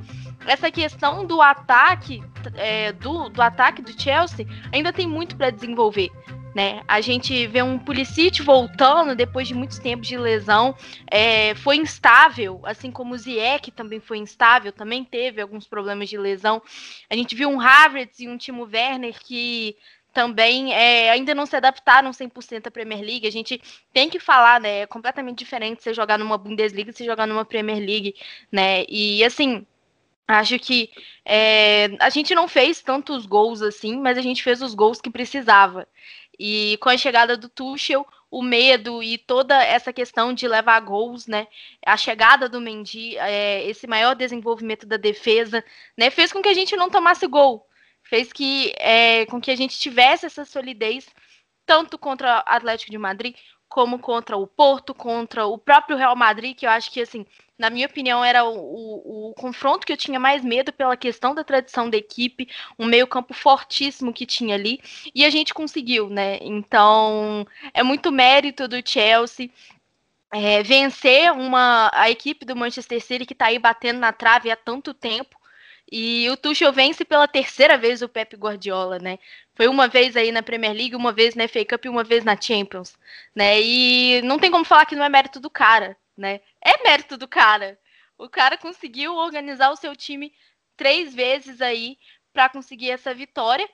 essa questão do ataque, é, do, do ataque do Chelsea, ainda tem muito para desenvolver. Né? A gente vê um Pulisic voltando depois de muitos tempos de lesão, é, foi instável, assim como o Ziyech também foi instável, também teve alguns problemas de lesão. A gente viu um Havertz e um Timo Werner que também é, ainda não se adaptaram 100% à Premier League. A gente tem que falar, né? É completamente diferente você jogar numa Bundesliga e você jogar numa Premier League, né? E assim, acho que é, a gente não fez tantos gols assim, mas a gente fez os gols que precisava. E com a chegada do Tuchel, o medo e toda essa questão de levar gols, né? A chegada do Mendy, é, esse maior desenvolvimento da defesa, né? Fez com que a gente não tomasse gol fez que é, com que a gente tivesse essa solidez tanto contra o Atlético de Madrid como contra o Porto, contra o próprio Real Madrid, que eu acho que assim, na minha opinião, era o, o, o confronto que eu tinha mais medo pela questão da tradição da equipe, um meio-campo fortíssimo que tinha ali, e a gente conseguiu, né? Então, é muito mérito do Chelsea. É, vencer uma a equipe do Manchester City que está aí batendo na trave há tanto tempo e o Tuchel vence pela terceira vez o Pep Guardiola, né? Foi uma vez aí na Premier League, uma vez na FA Cup e uma vez na Champions, né? E não tem como falar que não é mérito do cara, né? É mérito do cara. O cara conseguiu organizar o seu time três vezes aí para conseguir essa vitória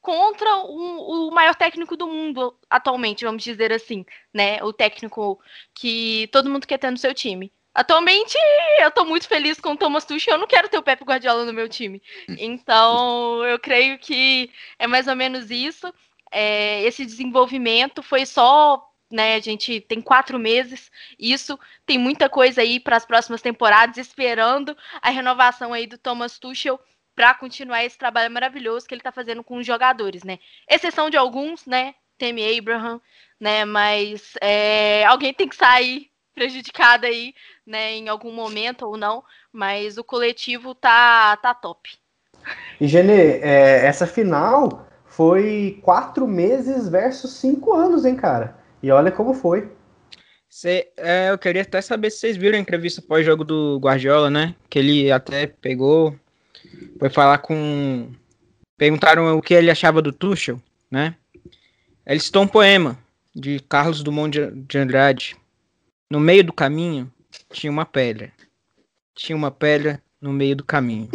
contra o, o, maior técnico do mundo atualmente, vamos dizer assim, né? O técnico que todo mundo quer ter no seu time. Atualmente, eu tô muito feliz com o Thomas Tuchel, eu não quero ter o Pepe Guardiola no meu time. Então, eu creio que é mais ou menos isso. é, esse desenvolvimento foi só, né? A gente tem quatro meses, isso tem muita coisa aí para as próximas temporadas, esperando a renovação aí do Thomas Tuchel para continuar esse trabalho maravilhoso que ele está fazendo com os jogadores, né? Exceção de alguns, né? Temi Abraham, né? Mas é, alguém tem que sair prejudicado aí, né? Em algum momento ou não, mas o coletivo tá, tá top. E, Genê, é, essa final foi quatro meses versus cinco anos, hein, cara? E olha como foi. Cê, é, eu queria até saber se vocês viram a entrevista pós-jogo do Guardiola, né? Que ele até pegou, foi falar com. Perguntaram o que ele achava do Tuchel, né? Ele citou um poema de Carlos Dumont de- de Andrade. No meio do caminho tinha uma pedra. Tinha uma pedra no meio do caminho.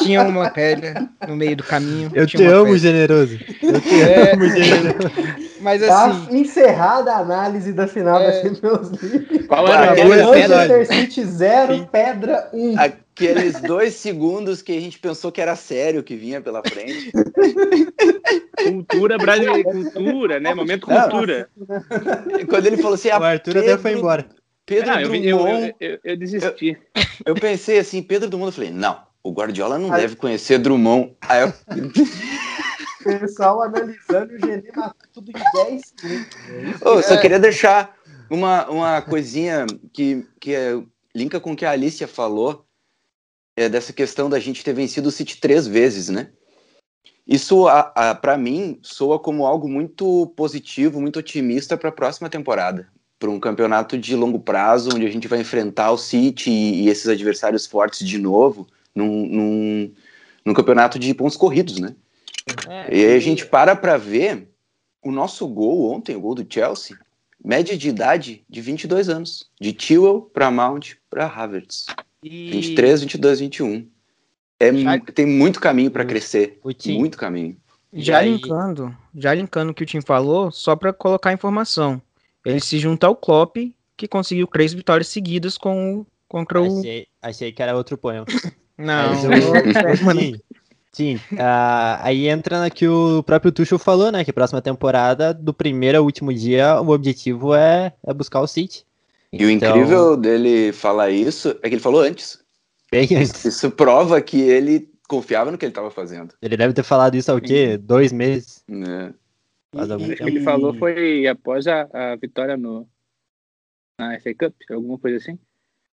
tinha uma pedra no meio do caminho. Eu tinha te amo, pedra. generoso. Eu te É. amo, generoso. Mas Tá assim, encerrada a análise da final É. da Champions League. Qual era aquele a pedra? Manchester City 0, Pedra 1. Aqueles dois segundos que a gente pensou que era sério que vinha pela frente. Cultura brasileira, cultura, né? Momento Não, cultura. E Quando ele falou assim, O Arthur até foi embora. Pedro Não, eu, vi- eu, Drummond. eu, eu, eu desisti. Eu pensei assim, Pedro Drummond, eu falei, não, o Guardiola não Aí- deve conhecer Drummond. Aí eu, O pessoal analisando o Genê matou tudo em 10 segundos. Eu só queria deixar uma, uma coisinha que, que é, linka com o que a Alicia falou, é, dessa questão da gente ter vencido o City três vezes, né? Isso, a, a, para mim, soa como algo muito positivo, muito otimista para a próxima temporada. Para um campeonato de longo prazo, onde a gente vai enfrentar o City e, e esses adversários fortes de novo, num, num, num campeonato de pontos corridos, né? é, E aí a gente para pra ver o nosso gol ontem, o gol do Chelsea, média de idade de 22 anos. De Tewell pra Mount pra Havertz. e 23, 22, 21. É, Já- tem muito caminho pra O- crescer. Tim, Muito caminho. já aí- linkando, já linkando o que o Tim falou, só para colocar informação. Ele se junta ao Klopp, que conseguiu três vitórias seguidas com o- contra o achei, achei que era outro poema. Não, Mas é, Sim, sim. Ah, aí entra na que o próprio Tuchel falou, né? Que próxima temporada, do primeiro ao último dia, o objetivo é, é buscar o City. E o Então, incrível dele falar isso é que ele falou antes. bem antes. Isso prova que ele confiava no que ele estava fazendo. Ele deve ter falado isso há o quê? Dois meses? Né? Tempo. ele falou foi após a, a vitória no, na FA Cup, alguma coisa assim.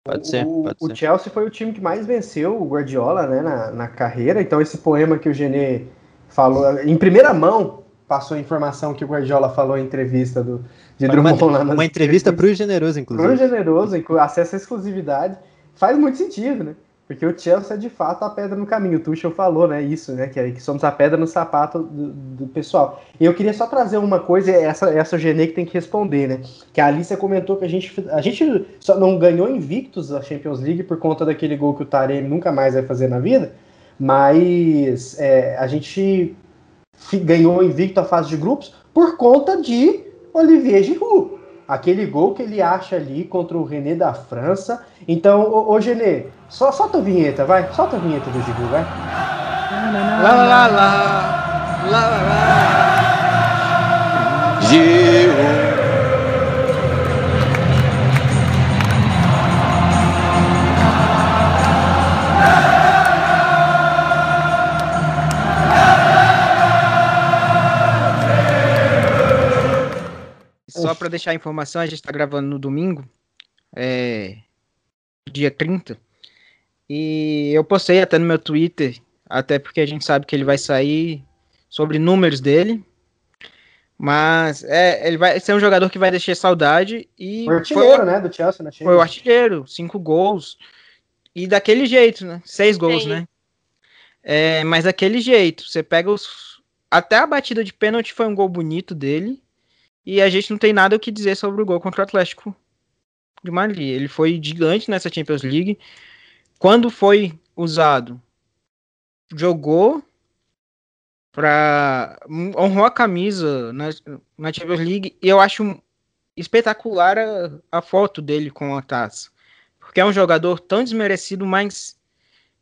Pode ser, o, pode o ser. Chelsea foi o time que mais venceu o Guardiola né, na, na carreira. Então, esse poema que o Genê falou, em primeira mão, passou a informação que o Guardiola falou em entrevista do, de Foi uma, Drummond lá nas uma entrevista pro generoso, Pro inclusive. generoso, inclu- acesso à exclusividade, faz muito sentido, né? Porque o Chelsea é de fato a pedra no caminho. O Tuchel falou, né? Isso, né? Que, é- que somos a pedra no sapato do, do pessoal. E eu queria só trazer uma coisa, essa, essa Genê que tem que responder, né? Que a Alicia comentou que a gente, a gente só não ganhou invictos a Champions League por conta daquele gol que o Taremi nunca mais vai fazer na vida, mas é, a gente ganhou invicto a fase de grupos por conta de Olivier Giroud. Aquele gol que ele acha ali contra o René da França. Então, ô, ô Genê, só solta a vinheta, vai. Solta a vinheta do Giroud, vai. lá, lá, lá, lá, lá, lá. Gil! Para deixar a informação, a gente está gravando no domingo, é, dia 30. E eu postei até no meu Twitter, até porque a gente sabe que ele vai sair sobre números dele. Mas é, ele vai ser um jogador que vai deixar saudade e O foi, artilheiro, né, do Chelsea na foi o artilheiro, cinco gols. E daquele jeito, né? Seis gols, Sim. né? É, mas daquele jeito, você pega os. Até a batida de pênalti foi um gol bonito dele. E a gente não tem nada o que dizer sobre o gol contra o Atlético de Madrid. Ele foi gigante nessa Champions League. Quando foi usado, jogou para honrou a camisa na, na Champions League. E eu acho espetacular a, a foto dele com a taça. Porque é um jogador tão desmerecido, mas,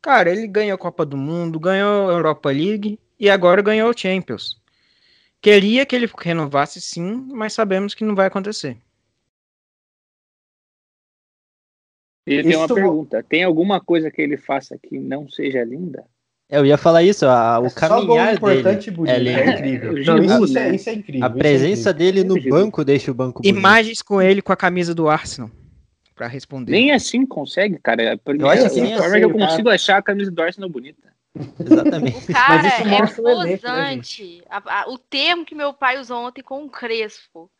cara, ele ganhou a Copa do Mundo, ganhou a Europa League e agora ganhou o Champions. Queria que ele renovasse sim, mas sabemos que não vai acontecer. Ele tem uma Isso- pergunta. Tem alguma coisa que ele faça que não seja linda? Eu ia falar isso, a- o É caminhar importante dele. e bonito. é lindo. É incrível. O Não, isso, é, né? isso é incrível. A é presença dele no banco deixa o banco bonito. Imagens com ele com a camisa do Arsenal. Pra responder. Nem assim consegue, cara. A primeira- Eu acho que nem forma assim, que eu cara. consigo achar a camisa do Arsenal bonita. Exatamente. O cara isso é né, posante. A- a- o termo que meu pai usou ontem com o Crespo.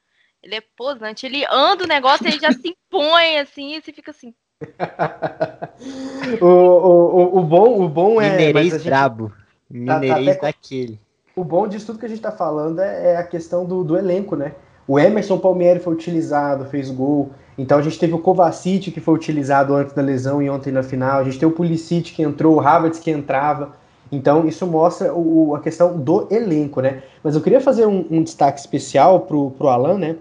Ele é posante. Ele anda o negócio e ele já se impõe assim e você fica assim. o, o, o, o bom, o bom é. Mineirês gente- brabo. tá Mineirês até com- daquele. O bom disso tudo que a gente tá falando é, é a questão do, do elenco, né? O Emerson Palmieri foi utilizado, fez gol. Então a gente teve o Kovacic que foi utilizado antes da lesão e ontem na final. A gente tem o Pulisic que entrou, o Havertz que entrava. Então isso mostra o- a questão do elenco, né? Mas eu queria fazer um, um destaque especial pro, pro Alan, né?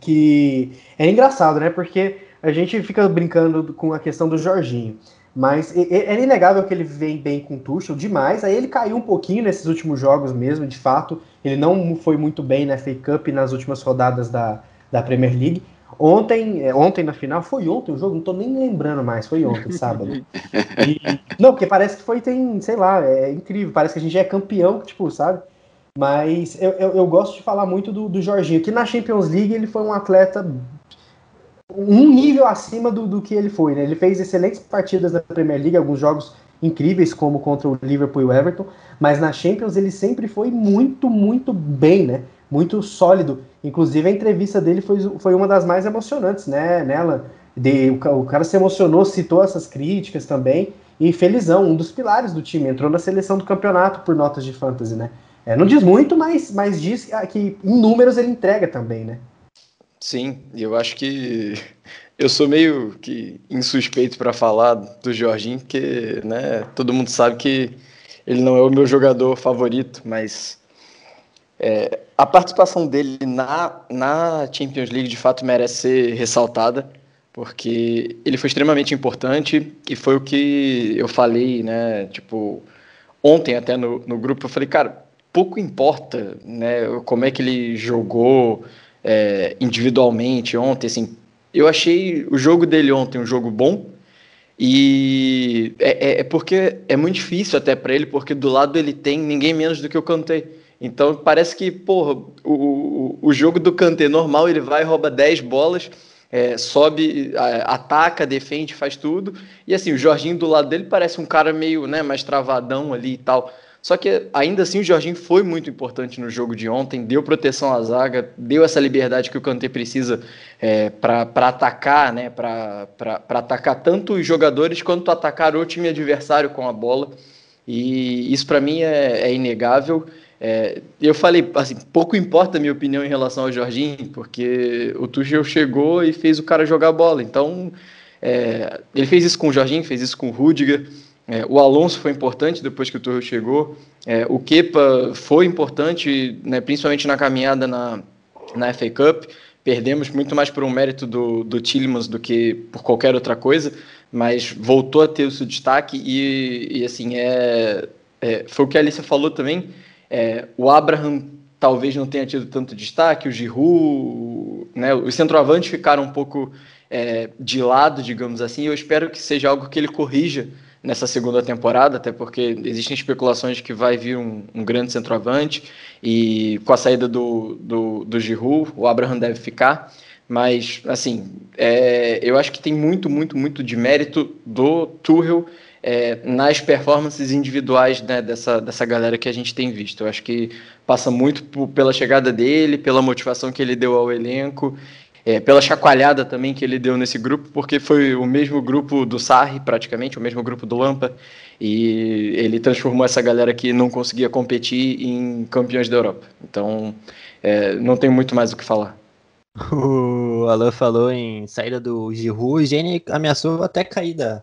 Que é engraçado, né? Porque a gente fica brincando com a questão do Jorginho. Mas é inegável que ele vem bem com o Tuchel demais. Aí ele caiu um pouquinho nesses últimos jogos mesmo, de fato. Ele não foi muito bem na FA Cup e nas últimas rodadas da, da Premier League. Ontem, é, ontem na final, foi ontem o jogo, não tô nem lembrando mais, foi ontem, sábado. E- não, porque parece que foi, tem, sei lá, é incrível, parece que a gente já é campeão, tipo, sabe? Mas eu, eu, eu gosto de falar muito do, do Jorginho, que na Champions League ele foi um atleta um nível acima do, do que ele foi, né? Ele fez excelentes partidas na Premier League, alguns jogos incríveis, como contra o Liverpool e o Everton, mas na Champions ele sempre foi muito, muito bem, né? Muito sólido. Inclusive a entrevista dele foi, foi uma das mais emocionantes, né? Nela, de, o, o cara se emocionou, citou essas críticas também, e felizão, um dos pilares do time, entrou na seleção do campeonato por notas de fantasy, né? É, não diz muito, mas, mas diz que em números ele entrega também, né? Sim, eu acho que eu sou meio que insuspeito para falar do Jorginho, porque né, todo mundo sabe que ele não é o meu jogador favorito, mas é, a participação dele na, na Champions League de fato merece ser ressaltada, porque ele foi extremamente importante e foi o que eu falei, né? Tipo, ontem até no, no grupo eu falei, cara, pouco importa, né? Como é que ele jogou é, individualmente ontem, assim. Eu achei o jogo dele ontem um jogo bom. E é, é- é porque é muito difícil até para ele, porque do lado ele tem ninguém menos do que o Kanté. Então parece que, porra, o, o, jogo do Kanté normal, ele vai, rouba 10 bolas, é, sobe, ataca, defende, faz tudo. E assim, o Jorginho do lado dele parece um cara meio né, mais travadão ali e tal. Só que ainda assim o Jorginho foi muito importante no jogo de ontem, deu proteção à zaga, deu essa liberdade que o Kanté precisa é, para atacar, né? Para atacar tanto os jogadores quanto atacar o time adversário com a bola. E isso para mim é, é inegável. É, eu falei, assim, pouco importa a minha opinião em relação ao Jorginho, porque o Tuchel chegou e fez o cara jogar bola. Então, é, ele fez isso com o Jorginho, fez isso com o Rudiger. É, o Alonso foi importante depois que o Tuchel chegou. É, o Kepa foi importante, né, principalmente na caminhada na, na FA Cup. Perdemos muito mais por um mérito do, do Tillemans do que por qualquer outra coisa, mas voltou a ter o seu destaque e, e assim, é, é, foi o que a Alicia falou também. É, o Abraham talvez não tenha tido tanto destaque, o Giroud, né, os centroavantes ficaram um pouco é, de lado, digamos assim. Eu espero que seja algo que ele corrija nessa segunda temporada, até porque existem especulações de que vai vir um, um grande centroavante e com a saída do, do, do Giroud, o Abraham deve ficar. Mas, assim, é, eu acho que tem muito, muito, muito de mérito do Tuchel é, nas performances individuais né, dessa, dessa galera que a gente tem visto. Eu acho que passa muito pela chegada dele, pela motivação que ele deu ao elenco, é, pela chacoalhada também que ele deu nesse grupo, porque foi o mesmo grupo do Sarri, praticamente, o mesmo grupo do Lampa, e ele transformou essa galera que não conseguia competir em campeões da Europa. Então, é, não tem muito mais o que falar. O Alan falou em saída do Giroud, o Gene ameaçou até cair da,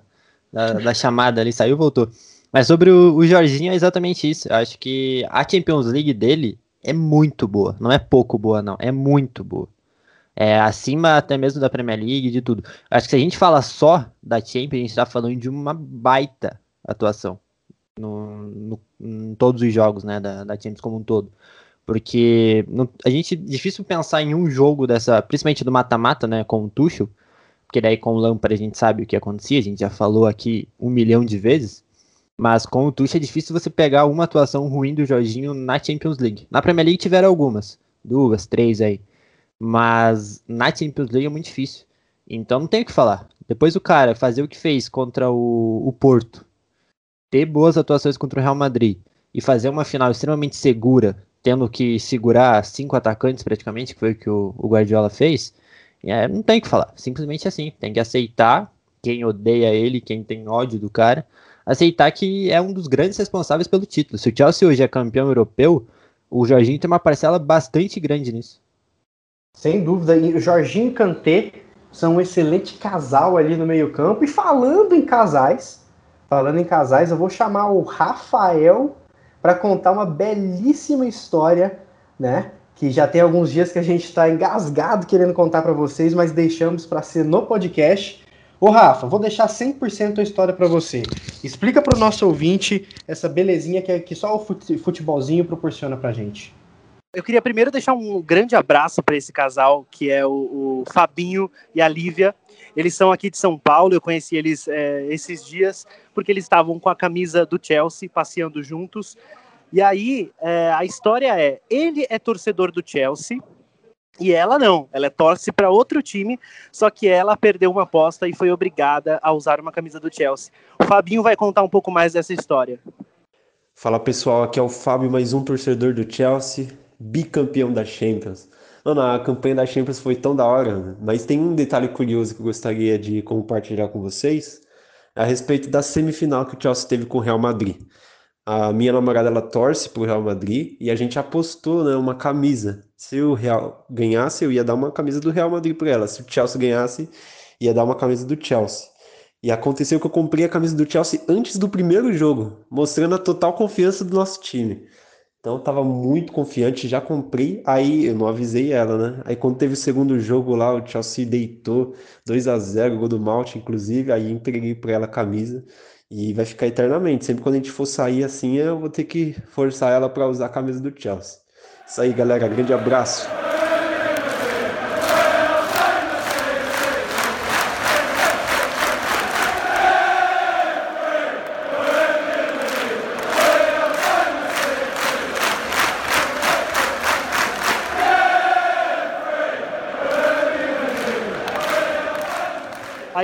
da, da chamada ali, saiu e voltou. Mas sobre o, o Jorginho é exatamente isso. Eu acho que a Champions League dele é muito boa. Não é pouco boa, não. É muito boa. É acima até mesmo da Premier League, de tudo. Acho que se a gente fala só da Champions, a gente tá falando de uma baita atuação no, no- em todos os jogos, né, da, da Champions como um todo. Porque a gente difícil pensar em um jogo dessa, principalmente do mata-mata, né, com o Tuchel, porque daí com o Lampard a gente sabe o que acontecia, a gente já falou aqui um milhão de vezes. Mas com o Tuchel é difícil você pegar uma atuação ruim do Jorginho na Champions League. Na Premier League tiveram algumas, duas, três aí. Mas na Champions League é muito difícil. Então não tem o que falar. Depois o cara fazer o que fez contra o, o Porto, ter boas atuações contra o Real Madrid e fazer uma final extremamente segura, tendo que segurar cinco atacantes praticamente, que foi o que o, o Guardiola fez, é, não tem o que falar. Simplesmente assim. Tem que aceitar quem odeia ele, quem tem ódio do cara, aceitar que é um dos grandes responsáveis pelo título. Se o Chelsea hoje é campeão europeu, o Jorginho tem uma parcela bastante grande nisso. Sem dúvida. E o Jorginho Kanté são um excelente casal ali no meio-campo. E falando em casais, falando em casais, eu vou chamar o Rafael para contar uma belíssima história, né? Que já tem alguns dias que a gente está engasgado querendo contar para vocês, mas deixamos para ser no podcast. Ô Rafa, vou deixar 100% a história para você. Explica para o nosso ouvinte essa belezinha que, é- que só o fute- futebolzinho proporciona pra gente. Eu queria primeiro deixar um grande abraço para esse casal, que é o, o Fabinho e a Lívia. Eles são aqui de São Paulo, eu conheci eles é, esses dias, porque eles estavam com a camisa do Chelsea, passeando juntos. E aí, é, a história é: ele é torcedor do Chelsea e ela não. Ela torce para outro time, só que ela perdeu uma aposta e foi obrigada a usar uma camisa do Chelsea. O Fabinho vai contar um pouco mais dessa história. Fala pessoal, aqui é o Fábio, mais um torcedor do Chelsea, bicampeão da Champions. Mano, a campanha da Champions foi tão da hora, né? mas tem um detalhe curioso que eu gostaria de compartilhar com vocês a respeito da semifinal que o Chelsea teve com o Real Madrid. A minha namorada ela torce pro Real Madrid e a gente apostou, né, uma camisa. Se o Real ganhasse, eu ia dar uma camisa do Real Madrid para ela. Se o Chelsea ganhasse, ia dar uma camisa do Chelsea. E aconteceu que eu comprei a camisa do Chelsea antes do primeiro jogo, mostrando a total confiança do nosso time. Então eu tava muito confiante, já comprei, aí eu não avisei ela, né? Aí quando teve o segundo jogo lá, o Chelsea deitou 2 a 0 gol do Malt, inclusive, aí entreguei pra ela a camisa e vai ficar eternamente. Sempre quando a gente for sair assim, eu vou ter que forçar ela pra usar a camisa do Chelsea. Isso aí, galera, grande abraço.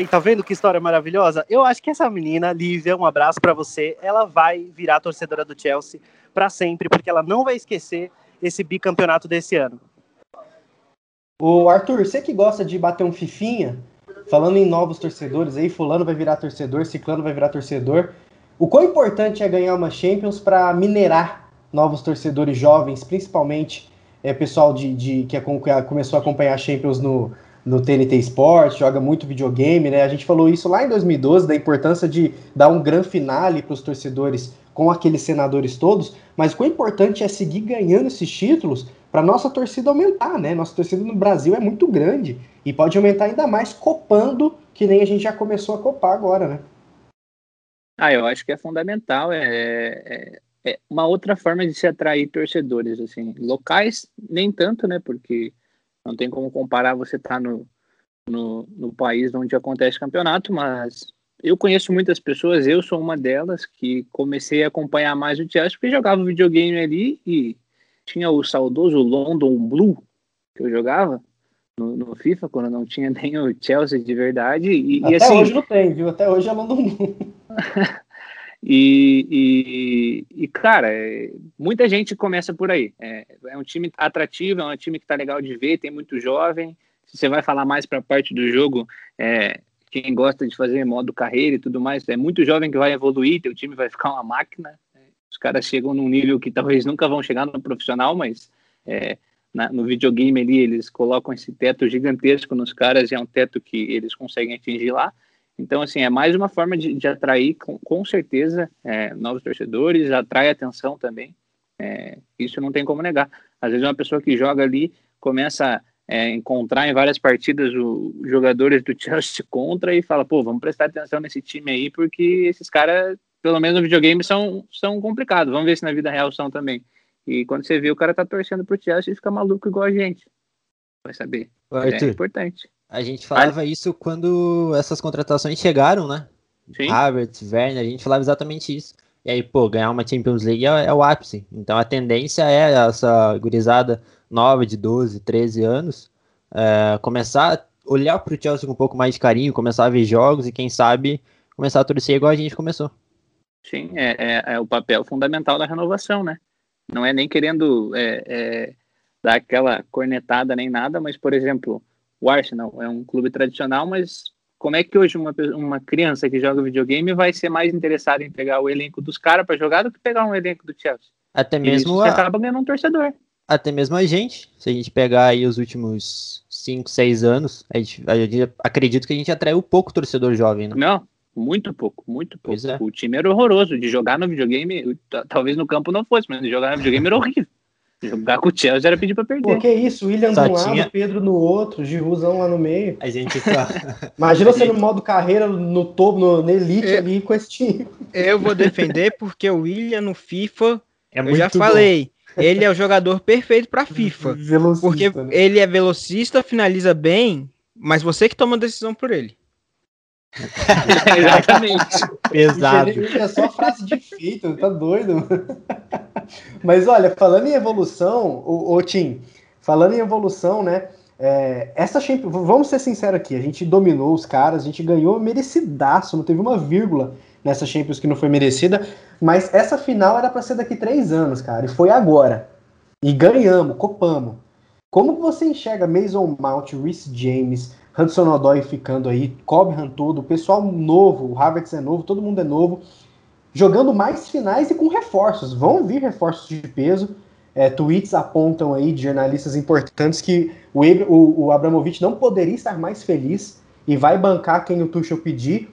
Aí, tá vendo que história maravilhosa? Eu acho que essa menina, Lívia, um abraço pra você, ela vai virar torcedora do Chelsea pra sempre, porque ela não vai esquecer esse bicampeonato desse ano. Ô Arthur, você que gosta de bater um fifinha, falando em novos torcedores aí, fulano vai virar torcedor, ciclano vai virar torcedor. O quão importante é ganhar uma Champions para minerar novos torcedores jovens, principalmente é, pessoal de, de que começou a acompanhar a Champions no, no TNT Sports, joga muito videogame, né? A gente falou isso lá em 2012, da importância de dar um grande finale para os torcedores com aqueles senadores todos, mas o importante é seguir ganhando esses títulos para nossa torcida aumentar, né? Nossa torcida no Brasil é muito grande e pode aumentar ainda mais copando, que nem a gente já começou a copar agora, né? Ah, eu acho que é fundamental. É, é, é uma outra forma de se atrair torcedores, assim. Locais, nem tanto, né? Porque não tem como comparar você estar no, no, no país onde acontece campeonato, mas eu conheço muitas pessoas, eu sou uma delas, que comecei a acompanhar mais o Chelsea porque jogava videogame ali e tinha o saudoso London Blue que eu jogava no, no FIFA, quando não tinha nem o Chelsea de verdade. E, e Até assim, hoje não tem, viu? Até hoje é London Blue. E, e, e, cara, é, muita gente começa por aí. É, é um time atrativo, é um time que tá legal de ver, tem muito jovem. Se você vai falar mais para a parte do jogo, é, quem gosta de fazer modo carreira e tudo mais, é muito jovem que vai evoluir, teu time vai ficar uma máquina. Os caras chegam num nível que talvez nunca vão chegar no profissional, mas é, na, no videogame ali eles colocam esse teto gigantesco nos caras e é um teto que eles conseguem atingir lá. Então, assim, é mais uma forma de, de atrair, com, com certeza, é, novos torcedores, atrai atenção também. É, isso não tem como negar. Às vezes, uma pessoa que joga ali começa a é, encontrar em várias partidas os jogadores do Chelsea contra e fala: pô, vamos prestar atenção nesse time aí, porque esses caras, pelo menos no videogame, são, são complicados. Vamos ver se na vida real são também. E quando você vê o cara tá torcendo pro Chelsea, fica maluco igual a gente. Vai saber. É Arthur, importante. A gente falava isso quando essas contratações chegaram, né? Sim. Werner, a gente falava exatamente isso. E aí, pô, ganhar uma Champions League é, é o ápice. Então a tendência é essa gurizada nova de 12, 13 anos é, começar a olhar pro Chelsea com um pouco mais de carinho, começar a ver jogos e quem sabe começar a torcer igual a gente começou. Sim, é, é, é o papel fundamental da renovação, né? Não é nem querendo é, é, dar aquela cornetada nem nada, mas, por exemplo, o Arsenal é um clube tradicional, mas como é que hoje uma, uma criança que joga videogame vai ser mais interessada em pegar o elenco dos caras para jogar do que pegar um elenco do Chelsea? Até mesmo isso a, acaba ganhando um torcedor. até mesmo a gente, se a gente pegar aí os últimos 5, 6 anos, a gente, a gente- acredito que a gente atraiu pouco torcedor jovem, né? Não, muito pouco, muito pouco. É. O time era horroroso. De jogar no videogame, talvez no campo não fosse, mas de jogar no videogame era horrível. Jogar com o Chelsea era pedir pra perder. Pô, que isso, William Só de um lado, tinha- Pedro no outro, Giruzão lá no meio. A gente tá. Imagina você no modo carreira, no topo, no, na elite É. ali com esse time. Eu vou defender porque o William no FIFA, É eu já falei, ele é o jogador perfeito pra FIFA. Velocista, Porque né? ele é velocista, finaliza bem, mas você que toma a decisão por ele. Exatamente. Pesado. É só frase de tá doido? Mas olha, falando em evolução, o, o Tim, falando em evolução, né? é, essa Champions, vamos ser sinceros aqui, a gente dominou os caras, a gente ganhou merecidaço, não teve uma vírgula nessa Champions que não foi merecida, mas essa final era para ser daqui três anos, cara, e foi agora. E ganhamos, copamos. Como que você enxerga Mason Mount, Reece James, Hudson Odoi ficando aí, Cobham todo, o pessoal novo, o Havertz é novo, todo mundo é novo, jogando mais finais e com reforços. Vão vir reforços de peso. É, tweets apontam aí de jornalistas importantes que o, o, o Abramovich não poderia estar mais feliz e vai bancar quem o Tuchel pedir.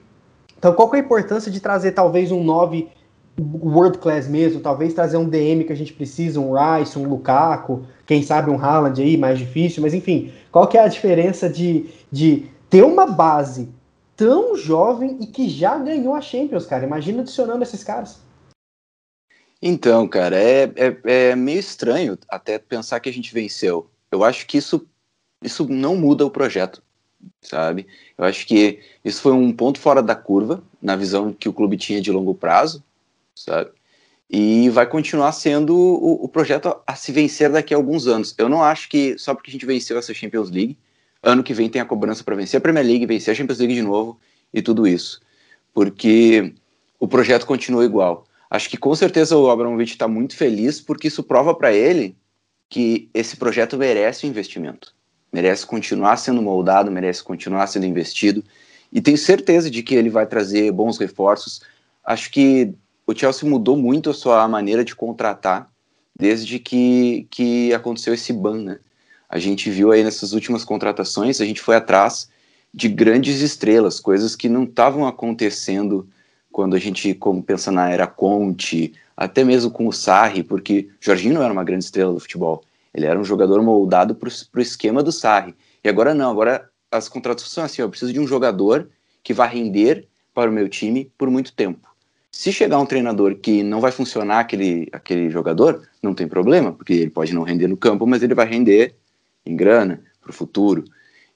Então, qual é a importância de trazer talvez um 9 world class mesmo, talvez trazer um DM que a gente precisa, um Rice, um Lukaku, quem sabe um Haaland aí, mais difícil, mas enfim, qual que é a diferença de, de ter uma base tão jovem e que já ganhou a Champions, cara? Imagina adicionando esses caras. Então, cara, é, é, é meio estranho até pensar que a gente venceu. Eu acho que isso, isso não muda o projeto, sabe? Eu acho que isso foi um ponto fora da curva, na visão que o clube tinha de longo prazo, sabe? E vai continuar sendo o, o projeto a, se vencer daqui a alguns anos. Eu não acho que só porque a gente venceu essa Champions League, ano que vem tem a cobrança para vencer a Premier League, vencer a Champions League de novo e tudo isso. Porque o projeto continua igual. Acho que com certeza o Abramovich está muito feliz porque isso prova para ele que esse projeto merece um investimento, merece continuar sendo moldado, merece continuar sendo investido e tenho certeza de que ele vai trazer bons reforços. Acho que o Chelsea mudou muito a sua maneira de contratar desde que, que aconteceu esse ban, né? A gente viu aí nessas últimas contratações, a gente foi atrás de grandes estrelas, coisas que não estavam acontecendo quando a gente como pensa na era Conte, até mesmo com o Sarri, porque Jorginho não era uma grande estrela do futebol. Ele era um jogador moldado para o esquema do Sarri. E agora não, agora as contratações são assim, eu preciso de um jogador que vai render para o meu time por muito tempo. Se chegar um treinador que não vai funcionar aquele, aquele jogador, não tem problema, porque ele pode não render no campo, mas ele vai render em grana para o futuro.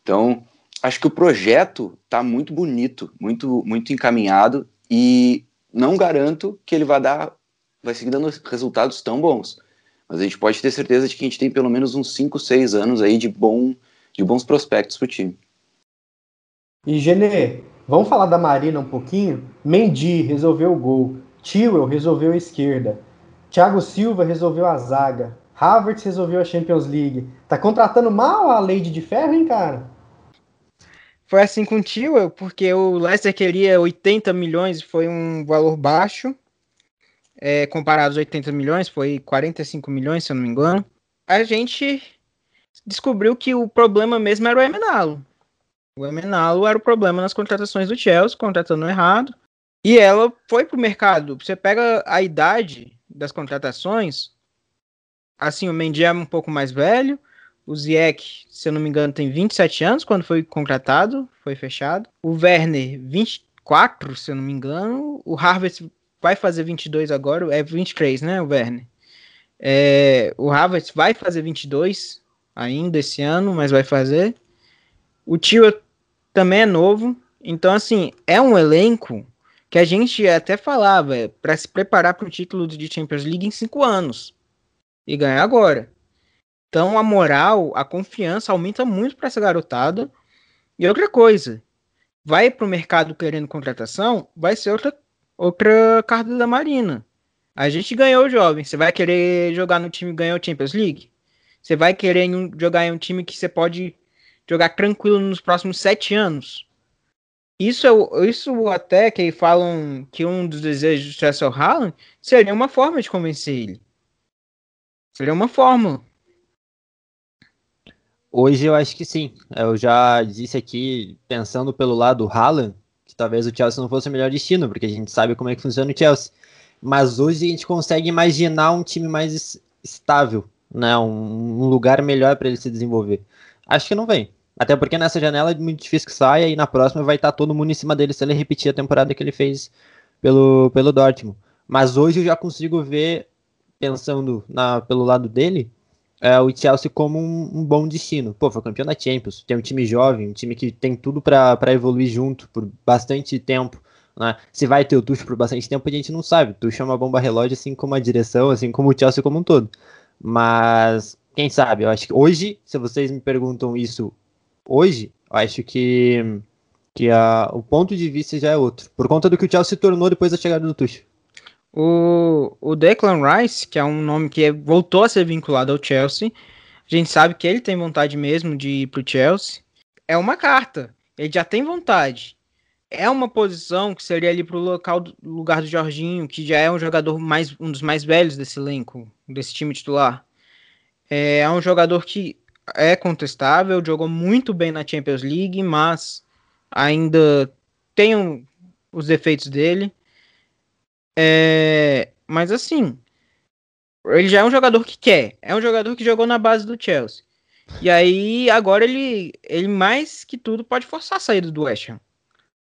Então, acho que o projeto está muito bonito, muito, muito encaminhado e não garanto que ele vai dar, vai seguir dando resultados tão bons. Mas a gente pode ter certeza de que a gente tem pelo menos uns 5, 6 anos aí de, bom, de bons prospectos para o time. E Genê, vamos falar da Marina um pouquinho? Mendy resolveu o gol, Tewell resolveu a esquerda, Thiago Silva resolveu a zaga, Havertz resolveu a Champions League. Tá contratando mal a Lady de Ferro, hein, cara? Foi assim com o Tio, porque o Leicester queria 80 milhões, foi um valor baixo. É, comparado aos 80 milhões, foi 45 milhões, se eu não me engano. A gente descobriu que o problema mesmo era o Emenalo. O Emenalo era o problema nas contratações do Chelsea, contratando errado. E ela foi pro mercado. Você pega a idade das contratações. Assim, o Mendy é um pouco mais velho. O Ziyech, se eu não me engano, tem 27 anos quando foi contratado, foi fechado. O Werner, 24, se eu não me engano. O Harvest vai fazer 22 agora, é 23, né, o Werner? É, o Havertz vai fazer 22 ainda esse ano, mas vai fazer. O Tio também é novo. Então, assim, é um elenco que a gente até falava para se preparar para o título de Champions League em cinco anos e ganhar agora. Então, a moral, a confiança aumenta muito para essa garotada. E outra coisa, vai para o mercado querendo contratação, vai ser outra, outra carta da Marina. A gente ganhou o jovem. Você vai querer jogar no time que ganhou o Champions League? Você vai querer em um- jogar em um time que você pode jogar tranquilo nos próximos sete anos? Isso, é isso até que falam que um dos desejos do Chelsea Haaland seria uma forma de convencer ele. Seria uma forma. Hoje eu acho que sim. Eu já disse aqui, pensando pelo lado do Haaland, que talvez o Chelsea não fosse o melhor destino, porque a gente sabe como é que funciona o Chelsea. Mas hoje a gente consegue imaginar um time mais es- estável, né? Um, um lugar melhor para ele se desenvolver. Acho que não vem. Até porque nessa janela é muito difícil que saia e na próxima vai estar todo mundo em cima dele se ele repetir a temporada que ele fez pelo, pelo Dortmund. Mas hoje eu já consigo ver, pensando na, pelo lado dele, é, o Chelsea como um, um bom destino. Pô, foi campeão da Champions, tem um time jovem, um time que tem tudo para evoluir junto por bastante tempo. Né? Se vai ter o Tuchel por bastante tempo, a gente não sabe. O Tuchel é uma bomba relógio, assim como a direção, assim como o Chelsea como um todo. Mas, quem sabe, eu acho que hoje, se vocês me perguntam isso hoje, eu acho que, que a, o ponto de vista já é outro. Por conta do que o Chelsea se tornou depois da chegada do Tuchel. O, o Declan Rice, que é um nome que é- voltou a ser vinculado ao Chelsea, a gente sabe que ele tem vontade mesmo de ir pro Chelsea. É uma carta, ele já tem vontade. É uma posição que seria ali pro local do, lugar do Jorginho, que já é um jogador mais um dos mais velhos desse elenco, desse time titular. É, é um jogador que é contestável, jogou muito bem na Champions League, mas ainda tem um- os defeitos dele. É, mas assim, ele já é um jogador que quer. É um jogador que jogou na base do Chelsea. E aí, agora ele, ele mais que tudo pode forçar a saída do West Ham.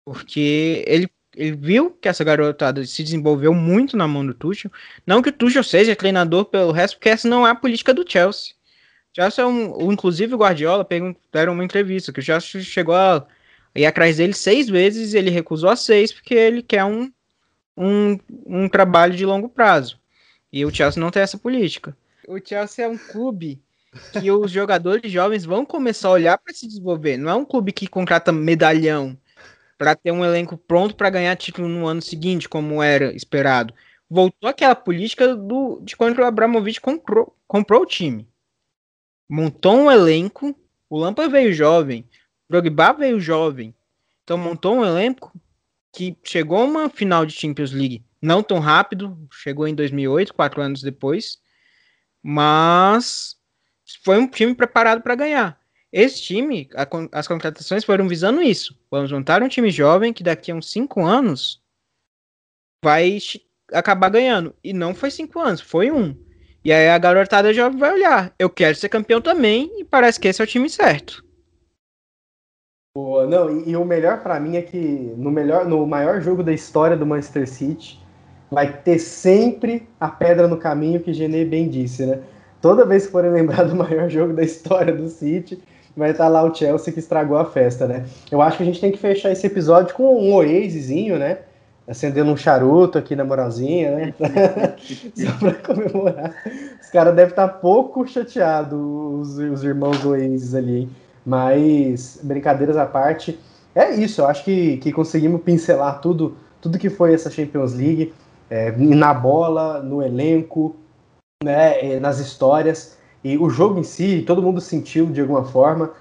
Porque ele, ele viu que essa garotada se desenvolveu muito na mão do Tuchel. Não que o Tuchel seja treinador pelo resto, porque essa não é a política do Chelsea. Chelsea é um, o- inclusive o Guardiola perguntaram uma entrevista que o Chelsea chegou a ir atrás dele seis vezes e ele recusou as seis porque ele quer um, um, um trabalho de longo prazo. E o Chelsea não tem essa política. O Chelsea é um clube que os jogadores jovens vão começar a olhar para se desenvolver. Não é um clube que contrata medalhão para ter um elenco pronto para ganhar título no ano seguinte, como era esperado. Voltou aquela política do, de quando o Abramovich comprou, comprou o time. Montou um elenco, o Lampa veio jovem, o Drogba veio jovem. Então montou um elenco que chegou a uma final de Champions League não tão rápido, chegou em 2008, quatro anos depois, mas foi um time preparado para ganhar. Esse time, a as contratações foram visando isso. Vamos montar um time jovem que daqui a uns cinco anos vai acabar ganhando. E não foi cinco anos, foi um. E aí a garotada jovem vai olhar. Eu quero ser campeão também e parece que esse é o time certo. Pô, não, e, e o melhor pra mim é que no melhor, no maior jogo da história do Manchester City, vai ter sempre a pedra no caminho que Genê bem disse, né? Toda vez que forem lembrar do maior jogo da história do City, vai estar lá o Chelsea que estragou a festa, né? Eu acho que a gente tem que fechar esse episódio com um oasezinho, né? Acendendo um charuto aqui na moralzinha, né? Só pra comemorar. Os caras devem estar pouco chateados, os, os irmãos Oasis ali, hein? Mas, brincadeiras à parte, é isso. Eu acho que, que conseguimos pincelar tudo, tudo que foi essa Champions League, é, na bola, no elenco, né, é, nas histórias. E o jogo em si, todo mundo sentiu de alguma forma.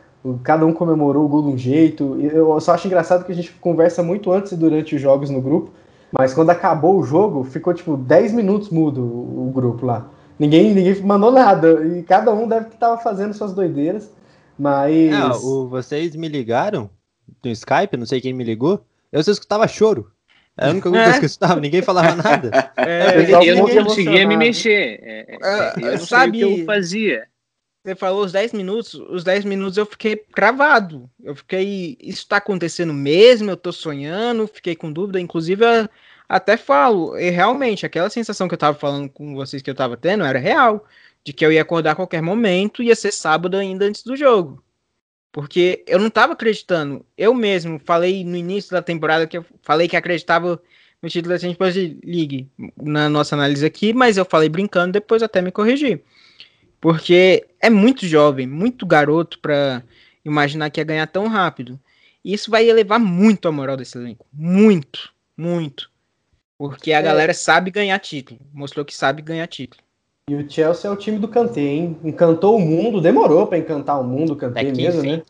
Cada um comemorou o gol de um jeito. Eu só acho engraçado que a gente conversa muito antes e durante os jogos no grupo. Mas quando acabou o jogo, ficou tipo 10 minutos mudo o, o grupo lá. Ninguém, ninguém mandou nada. E cada um deve que tava fazendo suas doideiras. Mas. Ah, o- vocês me ligaram no Skype, não sei quem me ligou. Eu só escutava choro. Era a única coisa que eu escutava, ninguém falava nada. É, Eu Eu, eu não conseguia me mexer. É, é, eu não sabe- o que eu fazia. Você falou os 10 minutos, os 10 minutos eu fiquei travado. Eu fiquei, isso tá acontecendo mesmo? Eu tô sonhando, fiquei com dúvida. Inclusive, a, até falo, e realmente, aquela sensação que eu tava falando com vocês que eu tava tendo era real. De que eu ia acordar a qualquer momento, ia ser sábado ainda antes do jogo. Porque eu não tava acreditando. Eu mesmo falei no início da temporada que eu falei que acreditava no título da Champions League na nossa análise aqui, mas eu falei brincando, depois até me corrigi. Porque é muito jovem, muito garoto para imaginar que ia ganhar tão rápido. E isso vai elevar muito a moral desse elenco. Muito, muito. Porque a É. galera sabe ganhar título. Mostrou que sabe ganhar título. E o Chelsea é o time do Kanté, hein? Encantou o mundo, demorou pra encantar o mundo, o Kanté Até mesmo, né?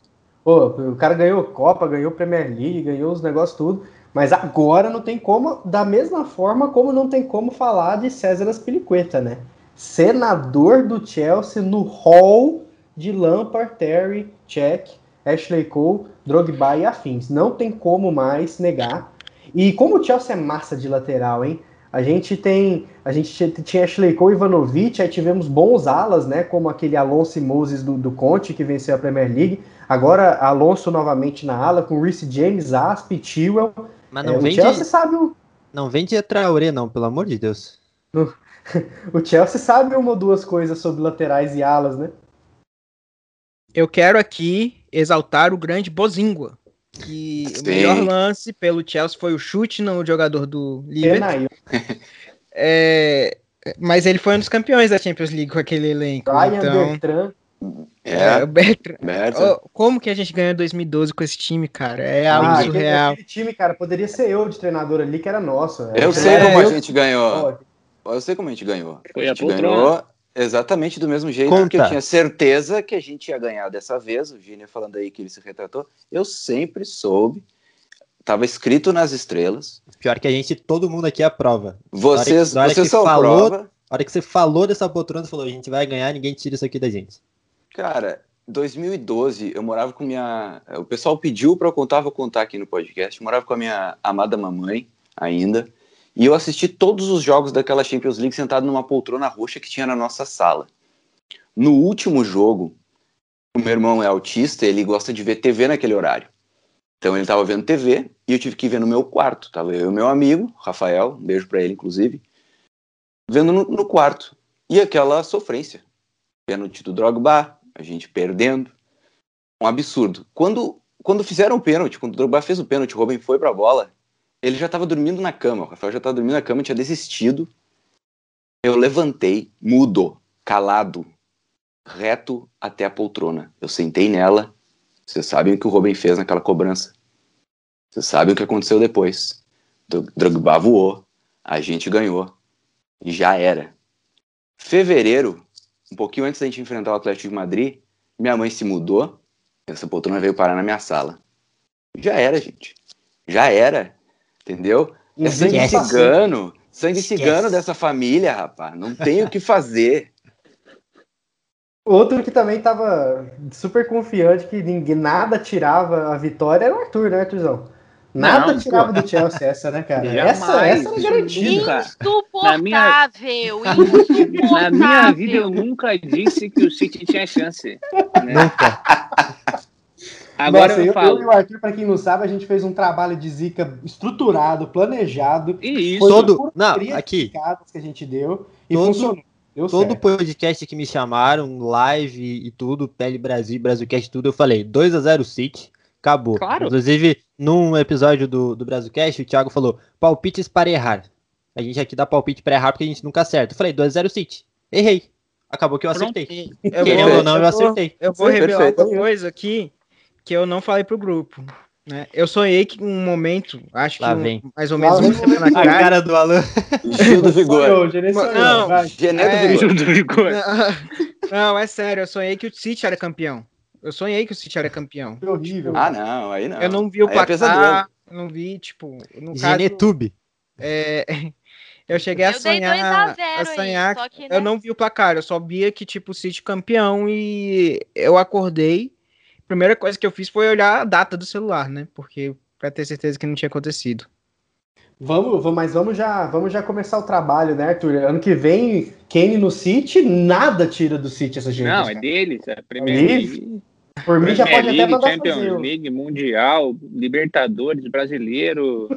Pô, o cara ganhou Copa, ganhou Premier League, ganhou os negócios tudo. Mas agora não tem como, da mesma forma como não tem como falar de César Aspilicueta, né? Senador do Chelsea no hall de Lampard, Terry, Cech, Ashley Cole, Drogba e afins. Não tem como mais negar. E como o Chelsea é massa de lateral, hein? A gente tem, a gente tinha- Ashley Cole e Ivanovic, aí tivemos bons alas, né, como aquele Alonso e Moses do, do Conte, que venceu a Premier League. Agora Alonso novamente na ala, com Reece James, Asp, Chilwell. Mas É, não o vem Chelsea de, sabe o, não vem de Traoré, não, pelo amor de Deus. o Chelsea sabe uma ou duas coisas sobre laterais e alas, né? Eu quero aqui exaltar o grande Bozingua. Que o Sim. melhor lance pelo Chelsea foi o chute no jogador do Liverpool. É, mas ele foi um dos campeões da Champions League com aquele elenco. Brian então, Bertrand, é, É, o Bertrand- Berta. Ô, como que a gente ganhou em 2012 com esse time, cara? É algo ah, surreal. aquele time, cara, poderia ser eu de treinador ali, que era nosso. Eu sei É, como a eu- gente ganhou. Eu sei como a gente ganhou. Foi a a gente poltrona. ganhou exatamente do mesmo jeito, Conta. porque eu tinha certeza que a gente ia ganhar dessa vez. O Gini falando aí que ele se retratou. Eu sempre soube. Tava escrito nas estrelas. Pior que a gente, todo mundo aqui aprova. Vocês, Na hora que- vocês são falou- prova. A hora que você falou dessa poltrona, você falou, a gente vai ganhar, ninguém tira isso aqui da gente. Cara, 2012, eu morava com minha. O pessoal pediu para eu contar, vou contar aqui no podcast. Eu morava com a minha amada mamãe ainda. E eu assisti todos os jogos daquela Champions League sentado numa poltrona roxa que tinha na nossa sala. No último jogo, o meu irmão é autista, ele gosta de ver TV naquele horário. Então ele estava vendo TV e eu tive que ver no meu quarto. Tava eu e meu amigo, Rafael, um beijo para ele, inclusive, vendo no, no quarto. E aquela sofrência. Pênalti do Drogba, a gente perdendo. Um absurdo. Quando, quando fizeram o pênalti, quando o Drogba fez o pênalti, o Robin foi pra bola, ele já estava dormindo na cama. O Rafael já estava dormindo na cama, tinha desistido. Eu levantei, mudo, calado, reto até a poltrona. Eu sentei nela. Vocês sabem o que o Robin fez naquela cobrança. Vocês sabem o que aconteceu depois. Drogba voou, a gente ganhou. E já era. Fevereiro, um pouquinho antes da gente enfrentar o Atlético de Madrid, minha mãe se mudou, essa poltrona veio parar na minha sala. Já era, gente. Já era. Entendeu? É sangue Esquece. cigano. Sangue Esquece. cigano dessa família, rapaz. Não tem o que fazer. Outro que também tava super confiante que ninguém nada tirava a vitória era o Arthur, né, Arthurzão? Nada Não, tirava pô. do Chelsea essa, né, cara? Jamais, essa, essa era isso garantida. Insuportável, Na insuportável. minha vida eu nunca disse que o City tinha chance. né? Nunca. Agora Nossa, eu, eu, falo. eu e o Arthur, pra quem não sabe, a gente fez um trabalho de zica estruturado, planejado. E isso. Todo- não, aqui. que a gente deu e Todo- funcionou. Deu Todo certo. podcast que me chamaram, live e tudo, Pele Brasil, Brasilcast, tudo, eu falei 2x0 City, acabou. Claro. Inclusive, num episódio do, do Brasilcast, o Thiago falou, palpites para errar. A gente aqui dá palpite para errar porque a gente nunca acerta. Eu falei 2x0 City. Errei. Acabou que eu acertei. Eu Querendo ou não, eu acertei. Eu vou revelar perfeito. uma coisa aqui que eu não falei pro grupo. Né? Eu sonhei que um momento, acho que Lá um- vem. mais ou menos uma semana A cara do Alan. Gil do Vigor. Genê Não. do É. Vigor. do Vigor. Não, é sério, eu sonhei que o City era campeão. Eu sonhei que o City era campeão. Foi horrível. Ah, não, aí não. Eu não vi o Aí é placar, eu não vi, tipo, no caso, Genetube. é, eu cheguei a Eu dei sonhar, 2 a 0 a sonhar, aí, só que, né? eu não vi o placar, eu só via que, tipo, o City campeão e eu acordei, a primeira coisa que eu fiz foi olhar a data do celular, né, porque pra ter certeza que não tinha acontecido. Vamos, vamos, mas vamos já, vamos já começar o trabalho, né, Arthur? Ano que vem, Kane no City, nada tira do City essa gente. Não, é deles. É Premier League, Por mim já pode até League, mandar Champions fazer. League, Mundial, Libertadores, Brasileiro.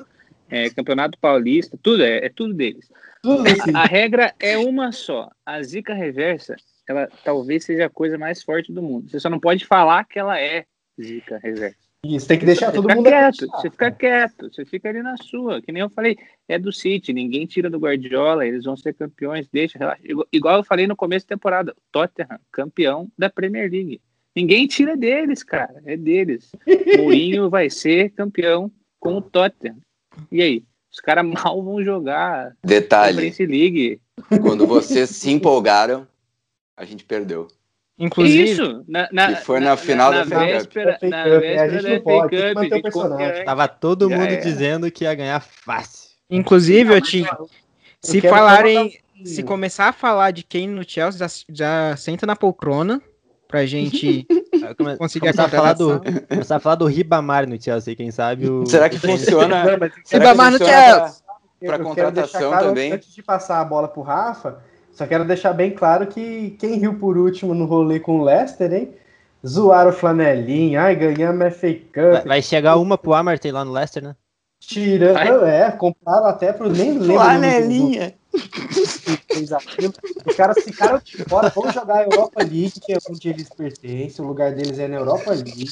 é, Campeonato Paulista, tudo é, é tudo deles. Tudo assim. A, a regra é uma só. A zica reversa, ela talvez seja a coisa mais forte do mundo. Você só não pode falar que ela é zica reversa. Isso, tem que deixar Você todo fica mundo quieto, acreditar. você fica quieto, você fica ali na sua. Que nem eu falei, é do City, ninguém tira do Guardiola, eles vão ser campeões, deixa, relaxa. Igual, eu falei no começo da temporada, Tottenham, campeão da Premier League. Ninguém tira deles, cara, é deles. Mourinho vai ser campeão com o Tottenham. E aí? Os caras mal vão jogar Detalhe, League. quando vocês se empolgaram, a gente perdeu. Inclusive, Isso, na, na, Que foi na final da Cup. véspera, FA na é, a véspera gente da não pode, tem que Cup, manter o personagem. Tava todo mundo era. dizendo que ia ganhar fácil. inclusive, eu tinha. Se só falarem, se começar a falar de Kane no Chelsea, já, já senta na poltrona pra gente conseguir a Começar a falar do, começar a falar do Ribamar no Chelsea, quem sabe o. Será que funciona? Ribamar no Chelsea. pra eu quero contratação claro, também? Antes de passar a bola pro Rafa, só quero deixar bem claro que quem riu por último no rolê com o Leicester, hein? Zoaram o flanelinha, ai, ganhamos a FA Vai, Cup, vai chegar uma pro Amartey lá no Leicester, né? tirando. É, compraram até pro. Nem lembro. o Flanelinha. Os caras ficaram de fora, vão jogar a Europa League, que é onde eles pertencem, o lugar deles é na Europa League.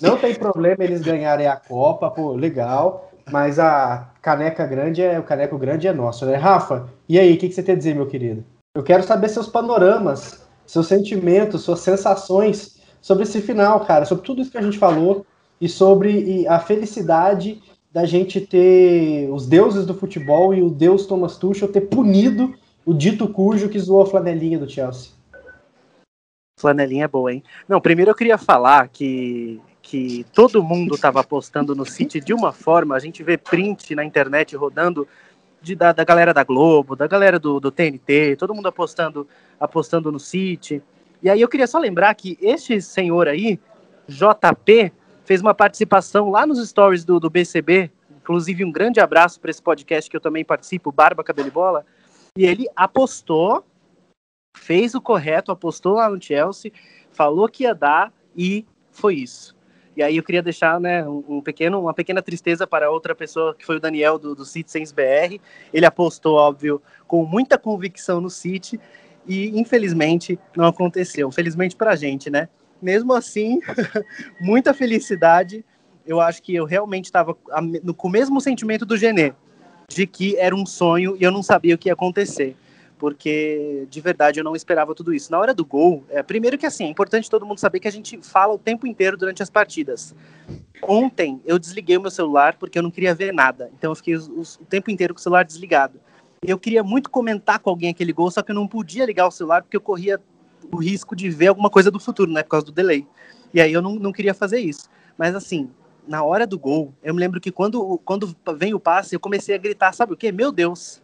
Não tem problema eles ganharem a Copa, pô, legal. Mas a caneca grande é o caneco grande é nosso, né? Rafa, e aí, o que, que você tem a dizer, meu querido? Eu quero saber seus panoramas, seus sentimentos, suas sensações sobre esse final, cara, sobre tudo isso que a gente falou e sobre a felicidade da gente ter os deuses do futebol e o deus Thomas Tuchel ter punido o dito cujo que zoou a flanelinha do Chelsea. Flanelinha é boa, hein? Não, primeiro eu queria falar que, que todo mundo estava apostando no City de uma forma, a gente vê print na internet rodando de, da, da galera da Globo, da galera do, do TNT, todo mundo apostando, apostando no City. E aí eu queria só lembrar que este senhor aí, JP, fez uma participação lá nos stories do, do BCB, inclusive um grande abraço para esse podcast que eu também participo, Barba Cabelo e Bola, e ele apostou fez o correto, apostou lá no Chelsea, falou que ia dar e foi isso. E aí eu queria deixar né, um, pequeno, uma pequena tristeza para outra pessoa, que foi o Daniel do, do Citizens BR. Ele apostou, óbvio, com muita convicção no City e infelizmente não aconteceu. Felizmente para a gente, né? Mesmo assim, muita felicidade. Eu acho que eu realmente estava com o mesmo sentimento do Genê, de que era um sonho e eu não sabia o que ia acontecer porque de verdade eu não esperava tudo isso. Na hora do gol, é, primeiro que assim, é importante todo mundo saber que a gente fala o tempo inteiro durante as partidas. Ontem eu desliguei o meu celular porque eu não queria ver nada, então eu fiquei o tempo inteiro com o celular desligado. Eu queria muito comentar com alguém aquele gol, só que eu não podia ligar o celular porque eu corria o risco de ver alguma coisa do futuro, né, por causa do delay. E aí eu não, não queria fazer isso. Mas assim, na hora do gol, eu me lembro que quando, quando vem o passe, eu comecei a gritar, sabe o quê? Meu Deus!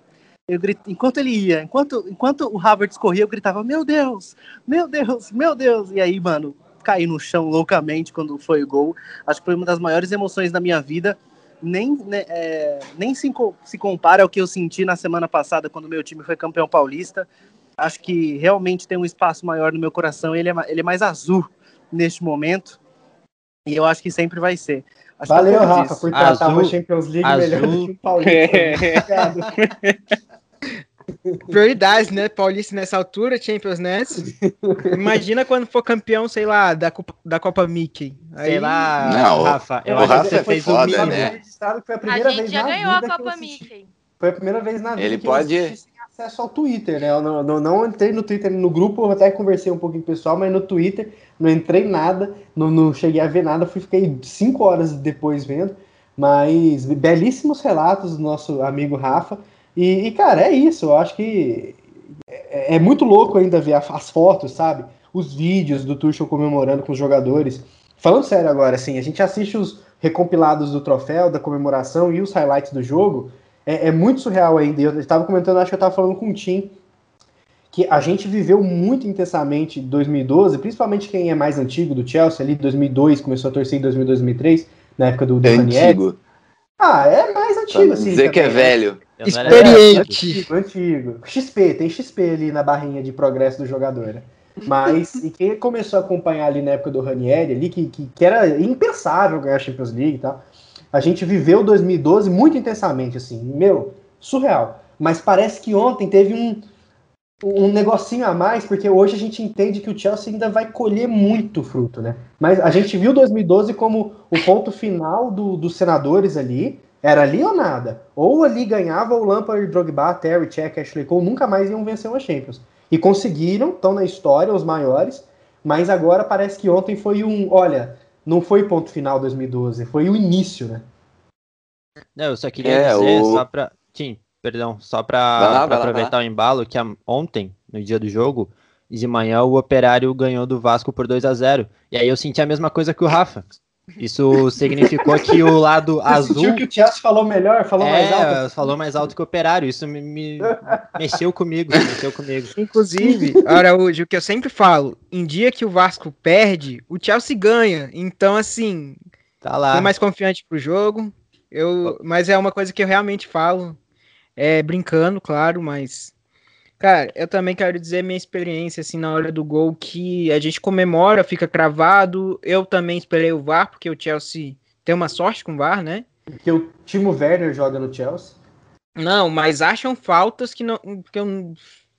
Eu grito, enquanto ele ia, enquanto, enquanto o Havertz corria, eu gritava, meu Deus, meu Deus, meu Deus. E aí, mano, caí no chão loucamente quando foi o gol. Acho que foi uma das maiores emoções da minha vida. Nem, né, é, nem se, se compara ao que eu senti na semana passada, quando meu time foi campeão paulista. Acho que realmente tem um espaço maior no meu coração. Ele é, ele é mais azul neste momento. E eu acho que sempre vai ser. Acho Valeu, é um Rafa, disso. por tratar Azul- Champions League azul- melhor do que o Paulista. Obrigado. Prioridades, né? Paulista nessa altura, Champions Nets. Imagina quando for campeão, sei lá, da Copa, da Copa Mickey. Sei Aí- lá, Não, Rafa, eu o acho Rafa que você foi fez foda, o mínimo. né? foi a gente vez já ganhou a eu Copa. Mickey. Foi a primeira vez na vida Ele que eu pode- assisti sem acesso ao Twitter, né? Eu não, não, não entrei no Twitter no grupo, eu até conversei um pouquinho com o pessoal, mas no Twitter não entrei nada, não, não cheguei a ver nada, fui fiquei cinco horas depois vendo. Mas belíssimos relatos do nosso amigo Rafa. E, e, cara, é isso. Eu acho que é, é muito louco ainda ver as fotos, sabe? Os vídeos do Tuchel comemorando com os jogadores. Falando sério agora, assim, a gente assiste os recompilados do troféu, da comemoração e os highlights do jogo. É, é muito surreal ainda. Eu estava comentando, acho que eu estava falando com o Tim, que a gente viveu muito intensamente 2012, principalmente quem é mais antigo do Chelsea, ali 2002, começou a torcer em 2002, 2003, na época do, do Ranieri. Antigo. Ah, é mais antigo, assim. dizer que é também, velho. Eu Experiente. Antigo, antigo. XP, tem XP ali na barrinha de progresso do jogador, né? Mas, e quem começou a acompanhar ali na época do Ranieri, ali, que, que, que era impensável ganhar a Champions League e tal, A gente viveu 2012 muito intensamente, assim, meu, surreal. Mas parece que ontem teve um, um negocinho a mais, porque hoje a gente entende que o Chelsea ainda vai colher muito fruto, né? Mas a gente viu 2012 como o ponto final do, dos senadores ali, era ali ou nada. Ou ali ganhava o Lampard, Drogba, Terry, Check, Ashley Cole, nunca mais iam vencer uma Champions. E conseguiram, estão na história, os maiores, mas agora parece que ontem foi um, olha, não foi ponto final 2012, foi o início, né? Não, eu só queria É, dizer, o- só pra. Tim, perdão, só pra, Vai lá, pra vai lá, aproveitar o embalo, que a- ontem, no dia do jogo, de manhã, o Operário ganhou do Vasco por 2 a 0 E aí eu senti a mesma coisa que o Rafa. Isso significou que o lado Você azul. sentiu que o Chelsea falou melhor, falou mais alto? É, falou mais alto que o Operário. Isso me, me- mexeu comigo, mexeu comigo. Inclusive, Araújo, o que eu sempre falo, em dia que o Vasco perde, o Chelsea ganha. Então, assim, Tá lá. fui mais confiante pro jogo. Eu, mas é uma coisa que eu realmente falo, é brincando, claro, mas cara, eu também quero dizer minha experiência assim na hora do gol que a gente comemora, fica cravado. Eu também esperei o VAR porque o Chelsea tem uma sorte com o VAR, né? Porque o Timo Werner joga no Chelsea. Não, mas acham faltas que não, que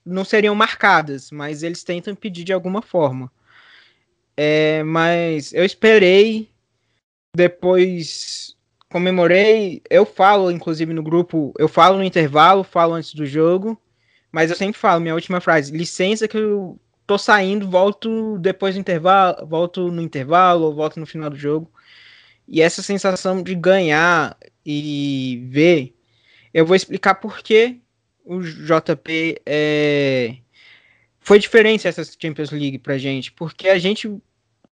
não seriam marcadas, mas eles tentam impedir de alguma forma. É, mas eu esperei, depois comemorei. Eu falo, inclusive, no grupo, eu falo no intervalo, falo antes do jogo, mas eu sempre falo, minha última frase, licença que eu tô saindo, volto depois do intervalo, volto no intervalo, ou volto no final do jogo. E essa sensação de ganhar e ver eu vou explicar por que o JP é... foi diferente essa Champions League pra gente. Porque a gente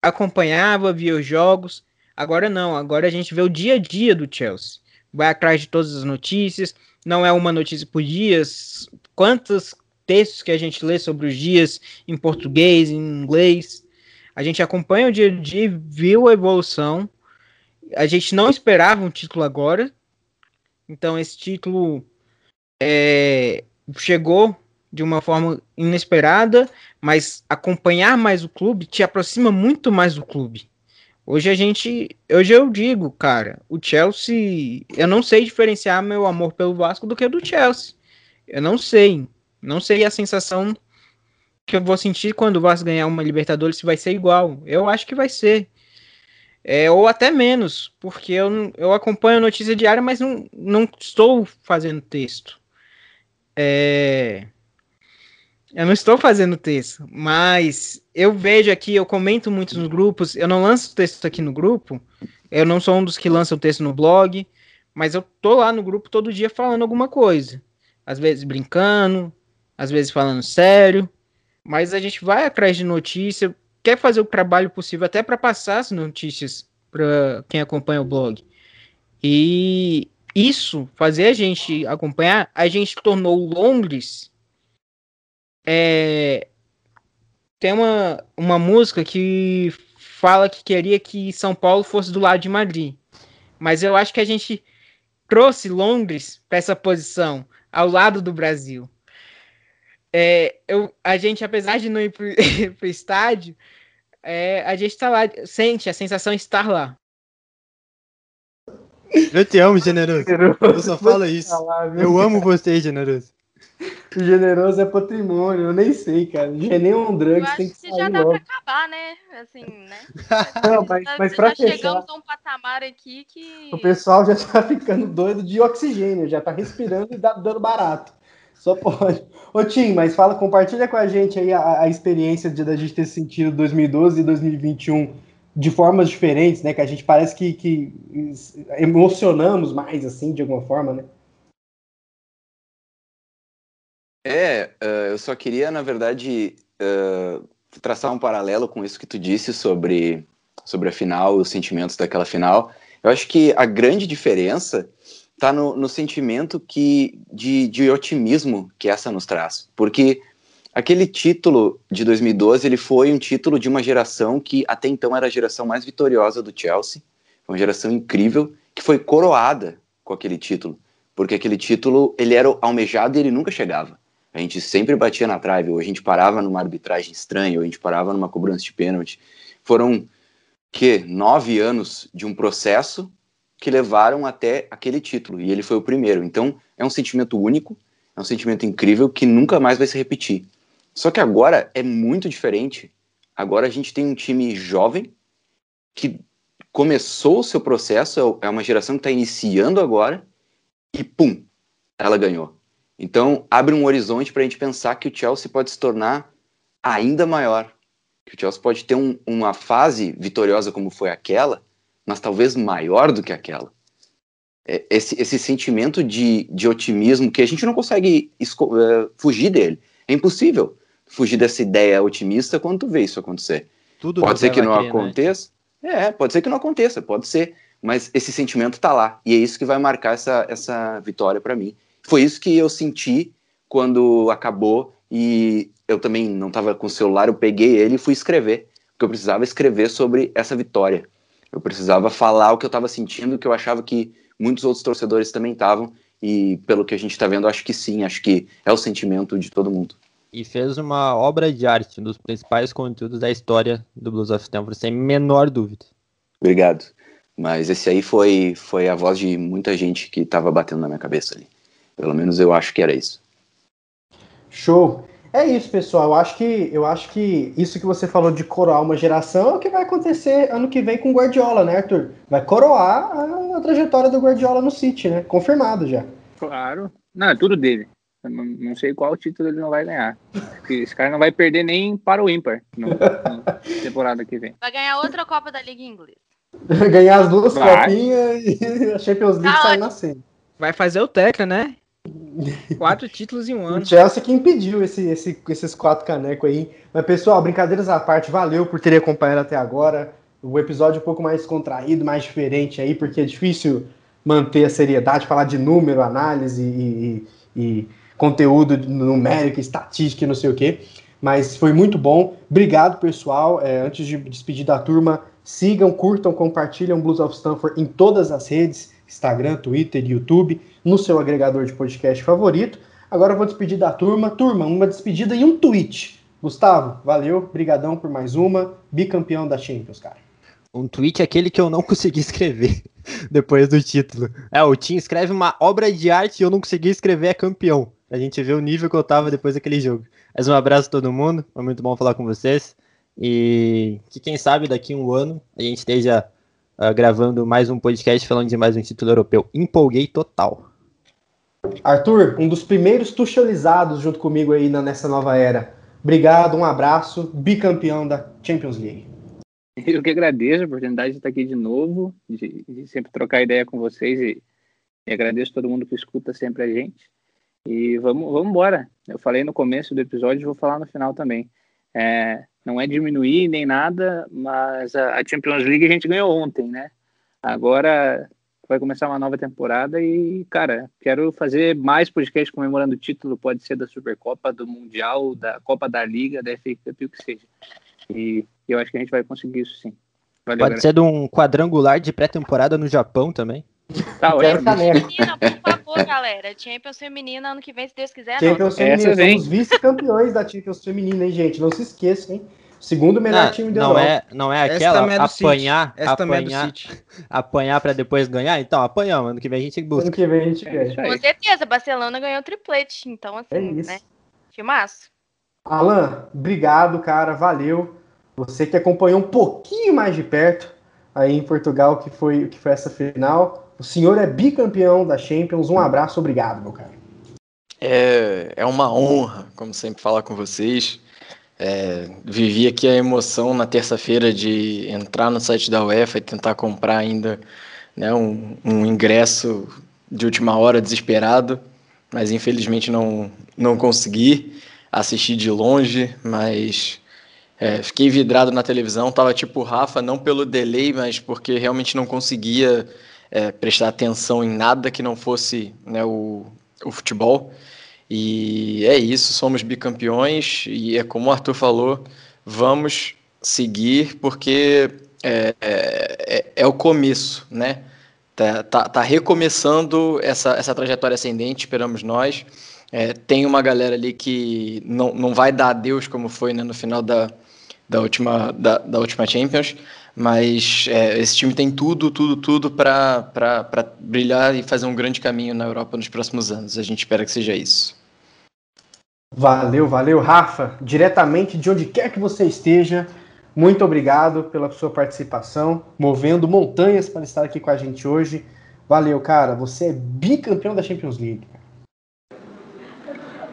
acompanhava, via os jogos. Agora não, agora a gente vê o dia a dia do Chelsea. Vai atrás de todas as notícias. Não é uma notícia por dia. Quantos textos que a gente lê sobre os dias em português, em inglês. A gente acompanha o dia a dia, viu a evolução. A gente não esperava um título agora, então esse título é, chegou de uma forma inesperada, mas acompanhar mais o clube te aproxima muito mais do clube. Hoje a gente, hoje eu digo, cara, o Chelsea, eu não sei diferenciar meu amor pelo Vasco do que do Chelsea. Eu não sei, não sei a sensação que eu vou sentir quando o Vasco ganhar uma Libertadores se vai ser igual. Eu acho que vai ser. É, ou até menos, porque eu, eu acompanho a notícia diária, mas não, não estou fazendo texto. É, eu não estou fazendo texto, mas eu vejo aqui, eu comento muito nos grupos, eu não lanço texto aqui no grupo, eu não sou um dos que lançam texto no blog, mas eu tô lá no grupo todo dia falando alguma coisa. Às vezes brincando, às vezes falando sério, mas a gente vai atrás de notícia, quer fazer o trabalho possível até para passar as notícias para quem acompanha o blog. E isso, fazer a gente acompanhar, a gente tornou Londres. É, tem uma, uma música que fala que queria que São Paulo fosse do lado de Madrid. Mas eu acho que a gente trouxe Londres para essa posição, ao lado do Brasil. É, eu, a gente, apesar de não ir pro, pro estádio, é, a gente tá lá, sente a sensação de estar lá. Eu te amo, generoso. Eu só falo isso. Eu amo você, generoso. Generoso é patrimônio, eu nem sei, cara. Geneon Eu Drugs acho tem que que já dá logo. pra acabar, né? Assim, né? Não, mas, Já- mas pra já fechar, chegamos a um patamar aqui que. o pessoal já tá ficando doido de oxigênio, já tá respirando e dá- dando barato. Só pode. Ô Tim, mas fala, compartilha com a gente aí a, a experiência de, da gente ter sentido 2012 e 2021 de formas diferentes, né? Que a gente parece que, que emocionamos mais, assim, de alguma forma, né? É, eh, eu só queria, na verdade, eh, traçar um paralelo com isso que tu disse sobre, sobre a final, os sentimentos daquela final. Eu acho que a grande diferença está no, no sentimento que, de, de otimismo que essa nos traz. Porque aquele título de 2012 ele foi um título de uma geração que até então era a geração mais vitoriosa do Chelsea. Uma geração incrível que foi coroada com aquele título. Porque aquele título ele era almejado e ele nunca chegava. A gente sempre batia na trave, ou a gente parava numa arbitragem estranha, ou a gente parava numa cobrança de pênalti. Foram que nove anos de um processo que levaram até aquele título, e ele foi o primeiro. Então, é um sentimento único, é um sentimento incrível que nunca mais vai se repetir. Só que agora é muito diferente. Agora a gente tem um time jovem que começou o seu processo, é uma geração que está iniciando agora, e pum, ela ganhou. Então, abre um horizonte para a gente pensar que o Chelsea pode se tornar ainda maior. Que o Chelsea pode ter um, uma fase vitoriosa como foi aquela, mas talvez maior do que aquela. É, esse, esse sentimento de, de otimismo que a gente não consegue uh, fugir dele. É impossível fugir dessa ideia otimista quando tu vê isso acontecer. Tudo pode ser que não crer, né? aconteça. Né? É, pode ser que não aconteça, pode ser. Mas esse sentimento tá lá. E é isso que vai marcar essa, essa vitória para mim. Foi isso que eu senti quando acabou e eu também não estava com o celular, eu peguei ele e fui escrever, porque eu precisava escrever sobre essa vitória. Eu precisava falar o que eu estava sentindo, que eu achava que muitos outros torcedores também estavam, e pelo que a gente está vendo, acho que sim, acho que é o sentimento de todo mundo. E fez uma obra de arte, um dos principais conteúdos da história do Blues of Stanford, sem menor dúvida. Obrigado. Mas esse aí foi, foi a voz de muita gente que estava batendo na minha cabeça ali. Pelo menos eu acho que era isso. Show. É isso, pessoal. Eu acho que eu acho que isso que você falou de coroar uma geração é o que vai acontecer ano que vem com o Guardiola, né, Arthur? Vai coroar a, a trajetória do Guardiola no City, né? Confirmado já. Claro. Não, é tudo dele. Não, não sei qual título ele não vai ganhar. Porque esse cara não vai perder nem para o ímpar na temporada que vem. Vai ganhar outra Copa da Liga Inglesa. Ganhar as duas Vai. copinhas e a Champions League Tá sair na cena. Vai fazer o Teca, né? Quatro títulos em um O ano. Chelsea que impediu esse, esse- esses quatro canecos aí. Mas, pessoal, brincadeiras à parte, valeu por terem acompanhado até agora. O episódio um pouco mais contraído, mais diferente aí, porque é difícil manter a seriedade, falar de número, análise e, e- e conteúdo numérico, estatística e não sei o quê. Mas foi muito bom. Obrigado, pessoal. É, antes de despedir da turma, sigam, curtam, compartilham Blues of Stanford em todas as redes, Instagram, Twitter, YouTube, no seu agregador de podcast favorito. Agora eu vou despedir da turma. Turma, uma despedida e um tweet. Gustavo, valeu, brigadão por mais uma. Bicampeão da Champions, cara. Um tweet é aquele que eu não consegui escrever depois do título. É, o Tim escreve uma obra de arte e eu não consegui escrever é campeão. A gente vê o nível que eu tava depois daquele jogo. Mas um abraço a todo mundo, foi muito bom falar com vocês. E que quem sabe daqui a um ano a gente esteja ah, gravando mais um podcast falando de mais um título europeu. Empolguei total. Arthur, um dos primeiros tuchelizados junto comigo aí na- nessa nova era. Obrigado, um abraço. Bicampeão da Champions League. Eu que agradeço a oportunidade de estar aqui de novo, de, de sempre trocar ideia com vocês e, e agradeço todo mundo que escuta sempre a gente. E vamos, vamos embora. Eu falei no começo do episódio vou falar no final também. É, não é diminuir nem nada, mas a, a Champions League a gente ganhou ontem, né? Agora vai começar uma nova temporada e, cara, quero fazer mais podcast comemorando o título, pode ser da Supercopa, do Mundial, da Copa da Liga, da FA Cup, o que seja. E eu acho que a gente vai conseguir isso sim. Valeu, Pode galera. ser de um quadrangular de pré-temporada no Japão também. Tá caneca. Feminina, por favor, galera. Champions feminina ano que vem, se Deus quiser. não. Champions Essa Feminina. vem. Somos vice-campeões da Champions Feminina, hein, gente? Não se esqueçam, hein? Segundo melhor Não, time da não Europa. é, não é aquela é do City. apanhar, é apanhar, City. apanhar para depois ganhar. Então, apanhamos. Ano que vem a gente busca. Ano que vem a gente É ganha. Com certeza, Barcelona ganhou o triplete. Então, assim, É isso. né? Filmaço. Alan, obrigado, cara. Valeu. Você que acompanhou um pouquinho mais de perto aí em Portugal, que foi, que foi essa final. O senhor é bicampeão da Champions. Um abraço, obrigado, meu cara. É, é uma honra, como sempre, falar com vocês. É, vivi aqui a emoção na terça-feira de entrar no site da UEFA e tentar comprar ainda né, um, um ingresso de última hora desesperado, mas infelizmente não, não consegui assistir de longe, mas é, fiquei vidrado na televisão, tava tipo Rafa, não pelo delay, mas porque realmente não conseguia é, prestar atenção em nada que não fosse né, o, o futebol. E é isso, somos bicampeões e é como o Arthur falou, vamos seguir porque é, é, é o começo, né? Tá, tá, tá recomeçando essa, essa trajetória ascendente, esperamos nós. É, tem uma galera ali que não, não vai dar adeus como foi né, no final da, da última, da, da última Champions, mas é, esse time tem tudo, tudo, tudo para brilhar e fazer um grande caminho na Europa nos próximos anos. A gente espera que seja isso. Valeu, valeu, Rafa. Diretamente de onde quer que você esteja, muito obrigado pela sua participação, movendo montanhas para estar aqui com a gente hoje. Valeu, cara. Você é bicampeão da Champions League.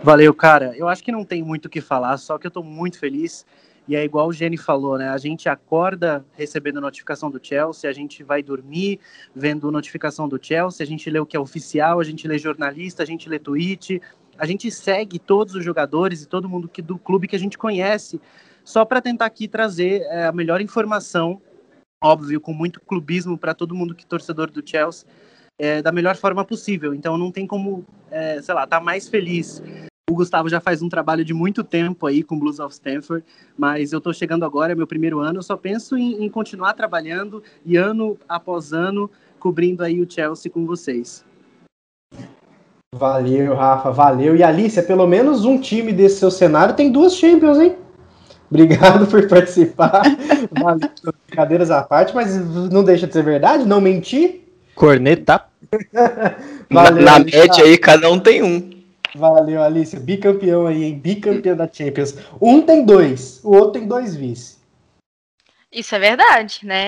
Valeu, cara. Eu acho que não tem muito o que falar, só que eu tô muito feliz. E é igual o Jenny falou, né? A gente acorda recebendo notificação do Chelsea, a gente vai dormir vendo notificação do Chelsea, a gente lê o que é oficial, a gente lê jornalista, a gente lê tweet, a gente segue todos os jogadores e todo mundo que, do clube que a gente conhece, só para tentar aqui trazer é, a melhor informação, óbvio, com muito clubismo para todo mundo que é torcedor do Chelsea, é, da melhor forma possível. Então não tem como, é, sei lá, estar tá mais feliz. O Gustavo já faz um trabalho de muito tempo aí com Blues of Stanford, mas eu estou chegando agora, é meu primeiro ano, eu só penso em, em continuar trabalhando e ano após ano cobrindo aí o Chelsea com vocês. Valeu, Rafa, valeu. E Alicia, pelo menos um time desse seu cenário tem duas Champions, hein? Obrigado por participar. Valeu, brincadeiras à parte, mas não deixa de ser verdade, não mentir. Corneta. Valeu, na Alicia. média aí, cada um tem um. Valeu, Alicia. Bicampeão aí, hein? Bicampeão da Champions. Um tem dois, o outro tem dois vice. Isso é verdade, né?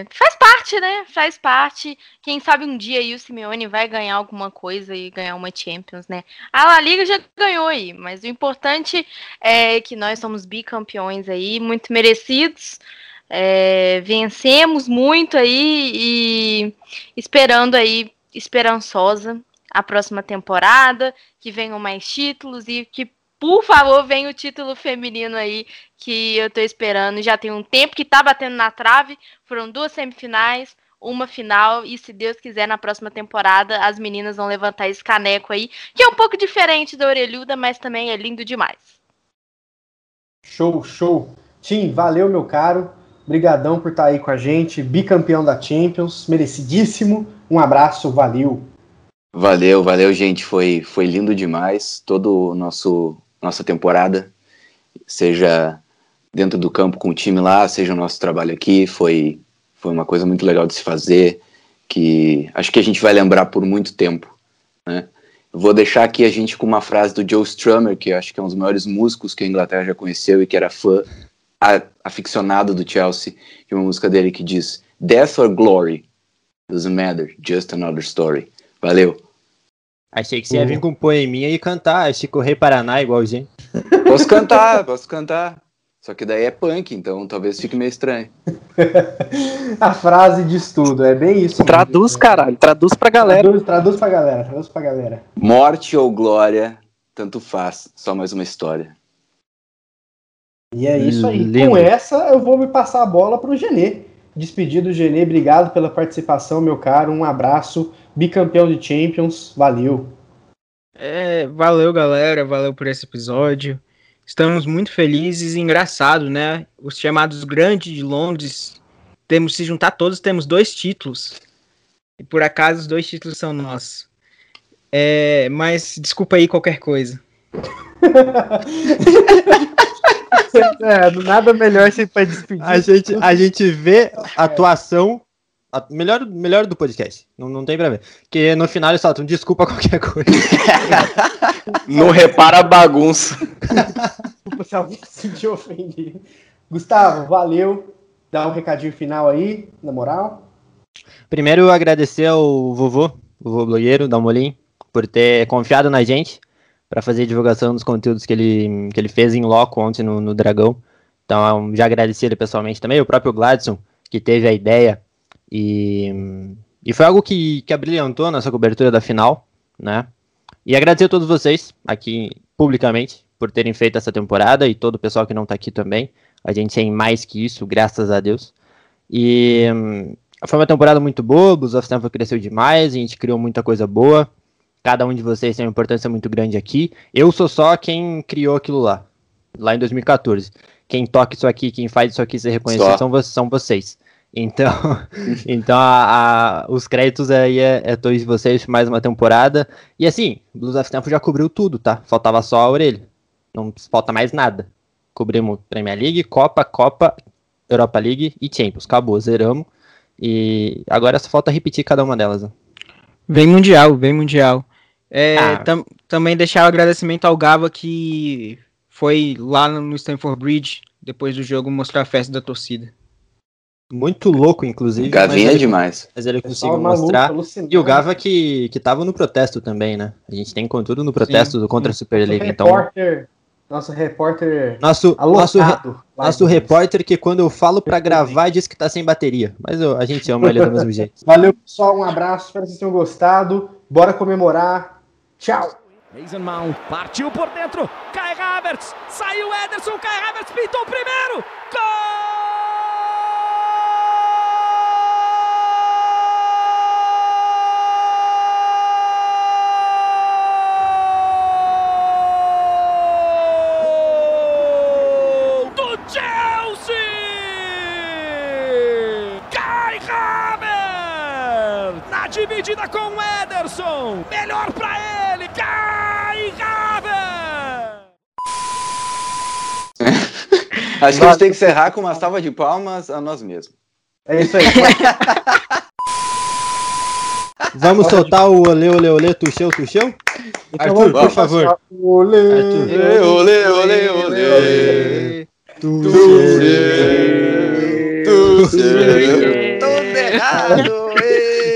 É, Faz parte, né? Faz parte. Quem sabe um dia aí o Simeone vai ganhar alguma coisa e ganhar uma Champions, né? A La Liga já ganhou aí, mas o importante é que nós somos bicampeões aí, muito merecidos. É, vencemos muito aí e esperando aí, esperançosa, a próxima temporada, que venham mais títulos e que, por favor, venha o título feminino aí que eu tô esperando. Já tem um tempo que tá batendo na trave. Foram duas semifinais, uma final. E se Deus quiser, na próxima temporada, as meninas vão levantar esse caneco aí, que é um pouco diferente da orelhuda, mas também é lindo demais. Show, show. Tim, valeu, meu caro. Brigadão por estar aí com a gente. Bicampeão da Champions, merecidíssimo. Um abraço, valeu. Valeu, valeu, gente. Foi, foi lindo demais. Todo o nosso nossa temporada, seja dentro do campo com o time lá, seja o nosso trabalho aqui, foi foi uma coisa muito legal de se fazer, que acho que a gente vai lembrar por muito tempo, né? Vou deixar aqui a gente com uma frase do Joe Strummer, que acho que é um dos maiores músicos que a Inglaterra já conheceu e que era fã a- aficionado do Chelsea, é uma música dele que diz Death or Glory doesn't matter, just another story. Valeu. Achei que você ia vir com um poeminha e cantar Chico Rei Paraná igualzinho. Posso cantar, posso cantar. Só que daí é punk, então talvez fique meio estranho. A frase diz tudo, é bem isso. Traduz, caralho, traduz pra galera. Traduz, traduz pra galera, traduz pra galera. Morte ou glória, tanto faz, só mais uma história. E é isso aí. Lindo. Com essa, eu vou me passar a bola pro Genê. Despedir do Genê, obrigado pela participação, meu caro. Um abraço. Bicampeão de Champions, valeu. É, valeu, galera. Valeu por esse episódio. Estamos muito felizes e engraçado, né? Os chamados grandes de Londres, temos se juntar todos, temos dois títulos. E por acaso os dois títulos são nossos. É, mas desculpa aí qualquer coisa. É, nada melhor ser pra despedir. A gente, a gente vê a atuação. A- melhor, melhor do podcast. Não, não tem pra ver. Porque no final eles soltam desculpa qualquer coisa. Não repara a bagunça. Desculpa se alguém se sentiu ofendido. Gustavo, valeu. Dá um recadinho final aí, na moral. Primeiro, agradecer ao vovô, o vovô blogueiro, Dalmolin, por ter confiado na gente para fazer divulgação dos conteúdos que ele, que ele fez em loco ontem no, no Dragão. Então, já agradeci ele pessoalmente também. O próprio Gladson, que teve a ideia. E, e foi algo que, que abrilhantou nossa cobertura da final, né? E agradecer a todos vocês aqui publicamente por terem feito essa temporada e todo o pessoal que não tá aqui também. A gente tem mais que isso, graças a Deus. E foi uma temporada muito boa, o Blues of Stanford cresceu demais, a gente criou muita coisa boa. Cada um de vocês tem uma importância muito grande aqui. Eu sou só quem criou aquilo lá, lá em 2014. Quem toca isso aqui, quem faz isso aqui ser reconhecido são vocês. Então, então a- a- os créditos aí é, é de vocês mais uma temporada. E assim, Blues of Stanford já cobriu tudo, tá? Faltava só a orelha. Não falta mais nada. cobrimos Premier League, Copa, Copa, Europa League e Champions. Acabou, zeramos. E agora só falta repetir cada uma delas. Né? Vem Mundial, vem Mundial. É, Ah. tam- também deixar o agradecimento ao Gava que foi lá no Stanford Bridge, depois do jogo, mostrar a festa da torcida. Muito louco, inclusive. Gavinha mas é demais. Mas ele conseguiu maluco, mostrar. alucinado. E o Gava que, que tava no protesto também, né? A gente tem contudo no protesto do contra a Superliga. Então, repórter, nosso repórter nosso, nosso, nosso repórter que quando eu falo pra gravar diz que tá sem bateria. Mas eu- a gente ama ele do mesmo jeito. Valeu, pessoal. Um abraço. Espero que vocês tenham gostado. Bora comemorar. Tchau. Mason Mount partiu por dentro. Kai Havertz. Saiu Ederson. Kai Havertz pintou o primeiro. Gol do Chelsea! Kai Havertz! Dividida com o Ederson. Melhor pra ele. Kai Havertz! Acho que a gente tem que encerrar com uma salva de palmas a nós mesmos. É isso aí. Vamos soltar o olê, olê, olê, tuxeu, tuxeu? Arthur, vamos por favor. Olê, Arthur. Olê, olê, olê. Tudo errado!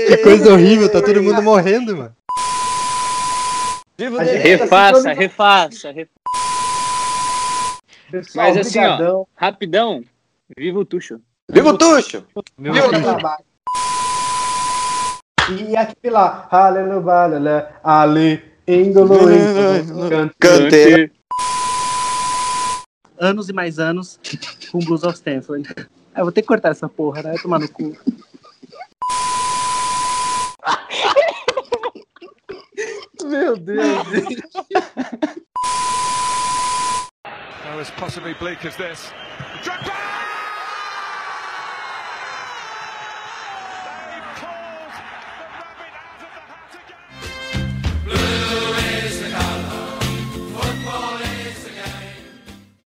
Que coisa horrível, tá todo mundo morrendo, mano. Tá Refaça, refaça, refaça. Pessoal, Mas assim, ó, rapidão. Viva o Tuxo. Viva o Tuxo! Bom trabalho. E aquele lá, aleluia, ale, cante. Canteiro. Anos e mais anos com Blues of Stanford. Ah, eu vou ter que cortar essa porra, né? Vai tomar no cu. Meu Deus. Now as possibly bleak as this. Drogba!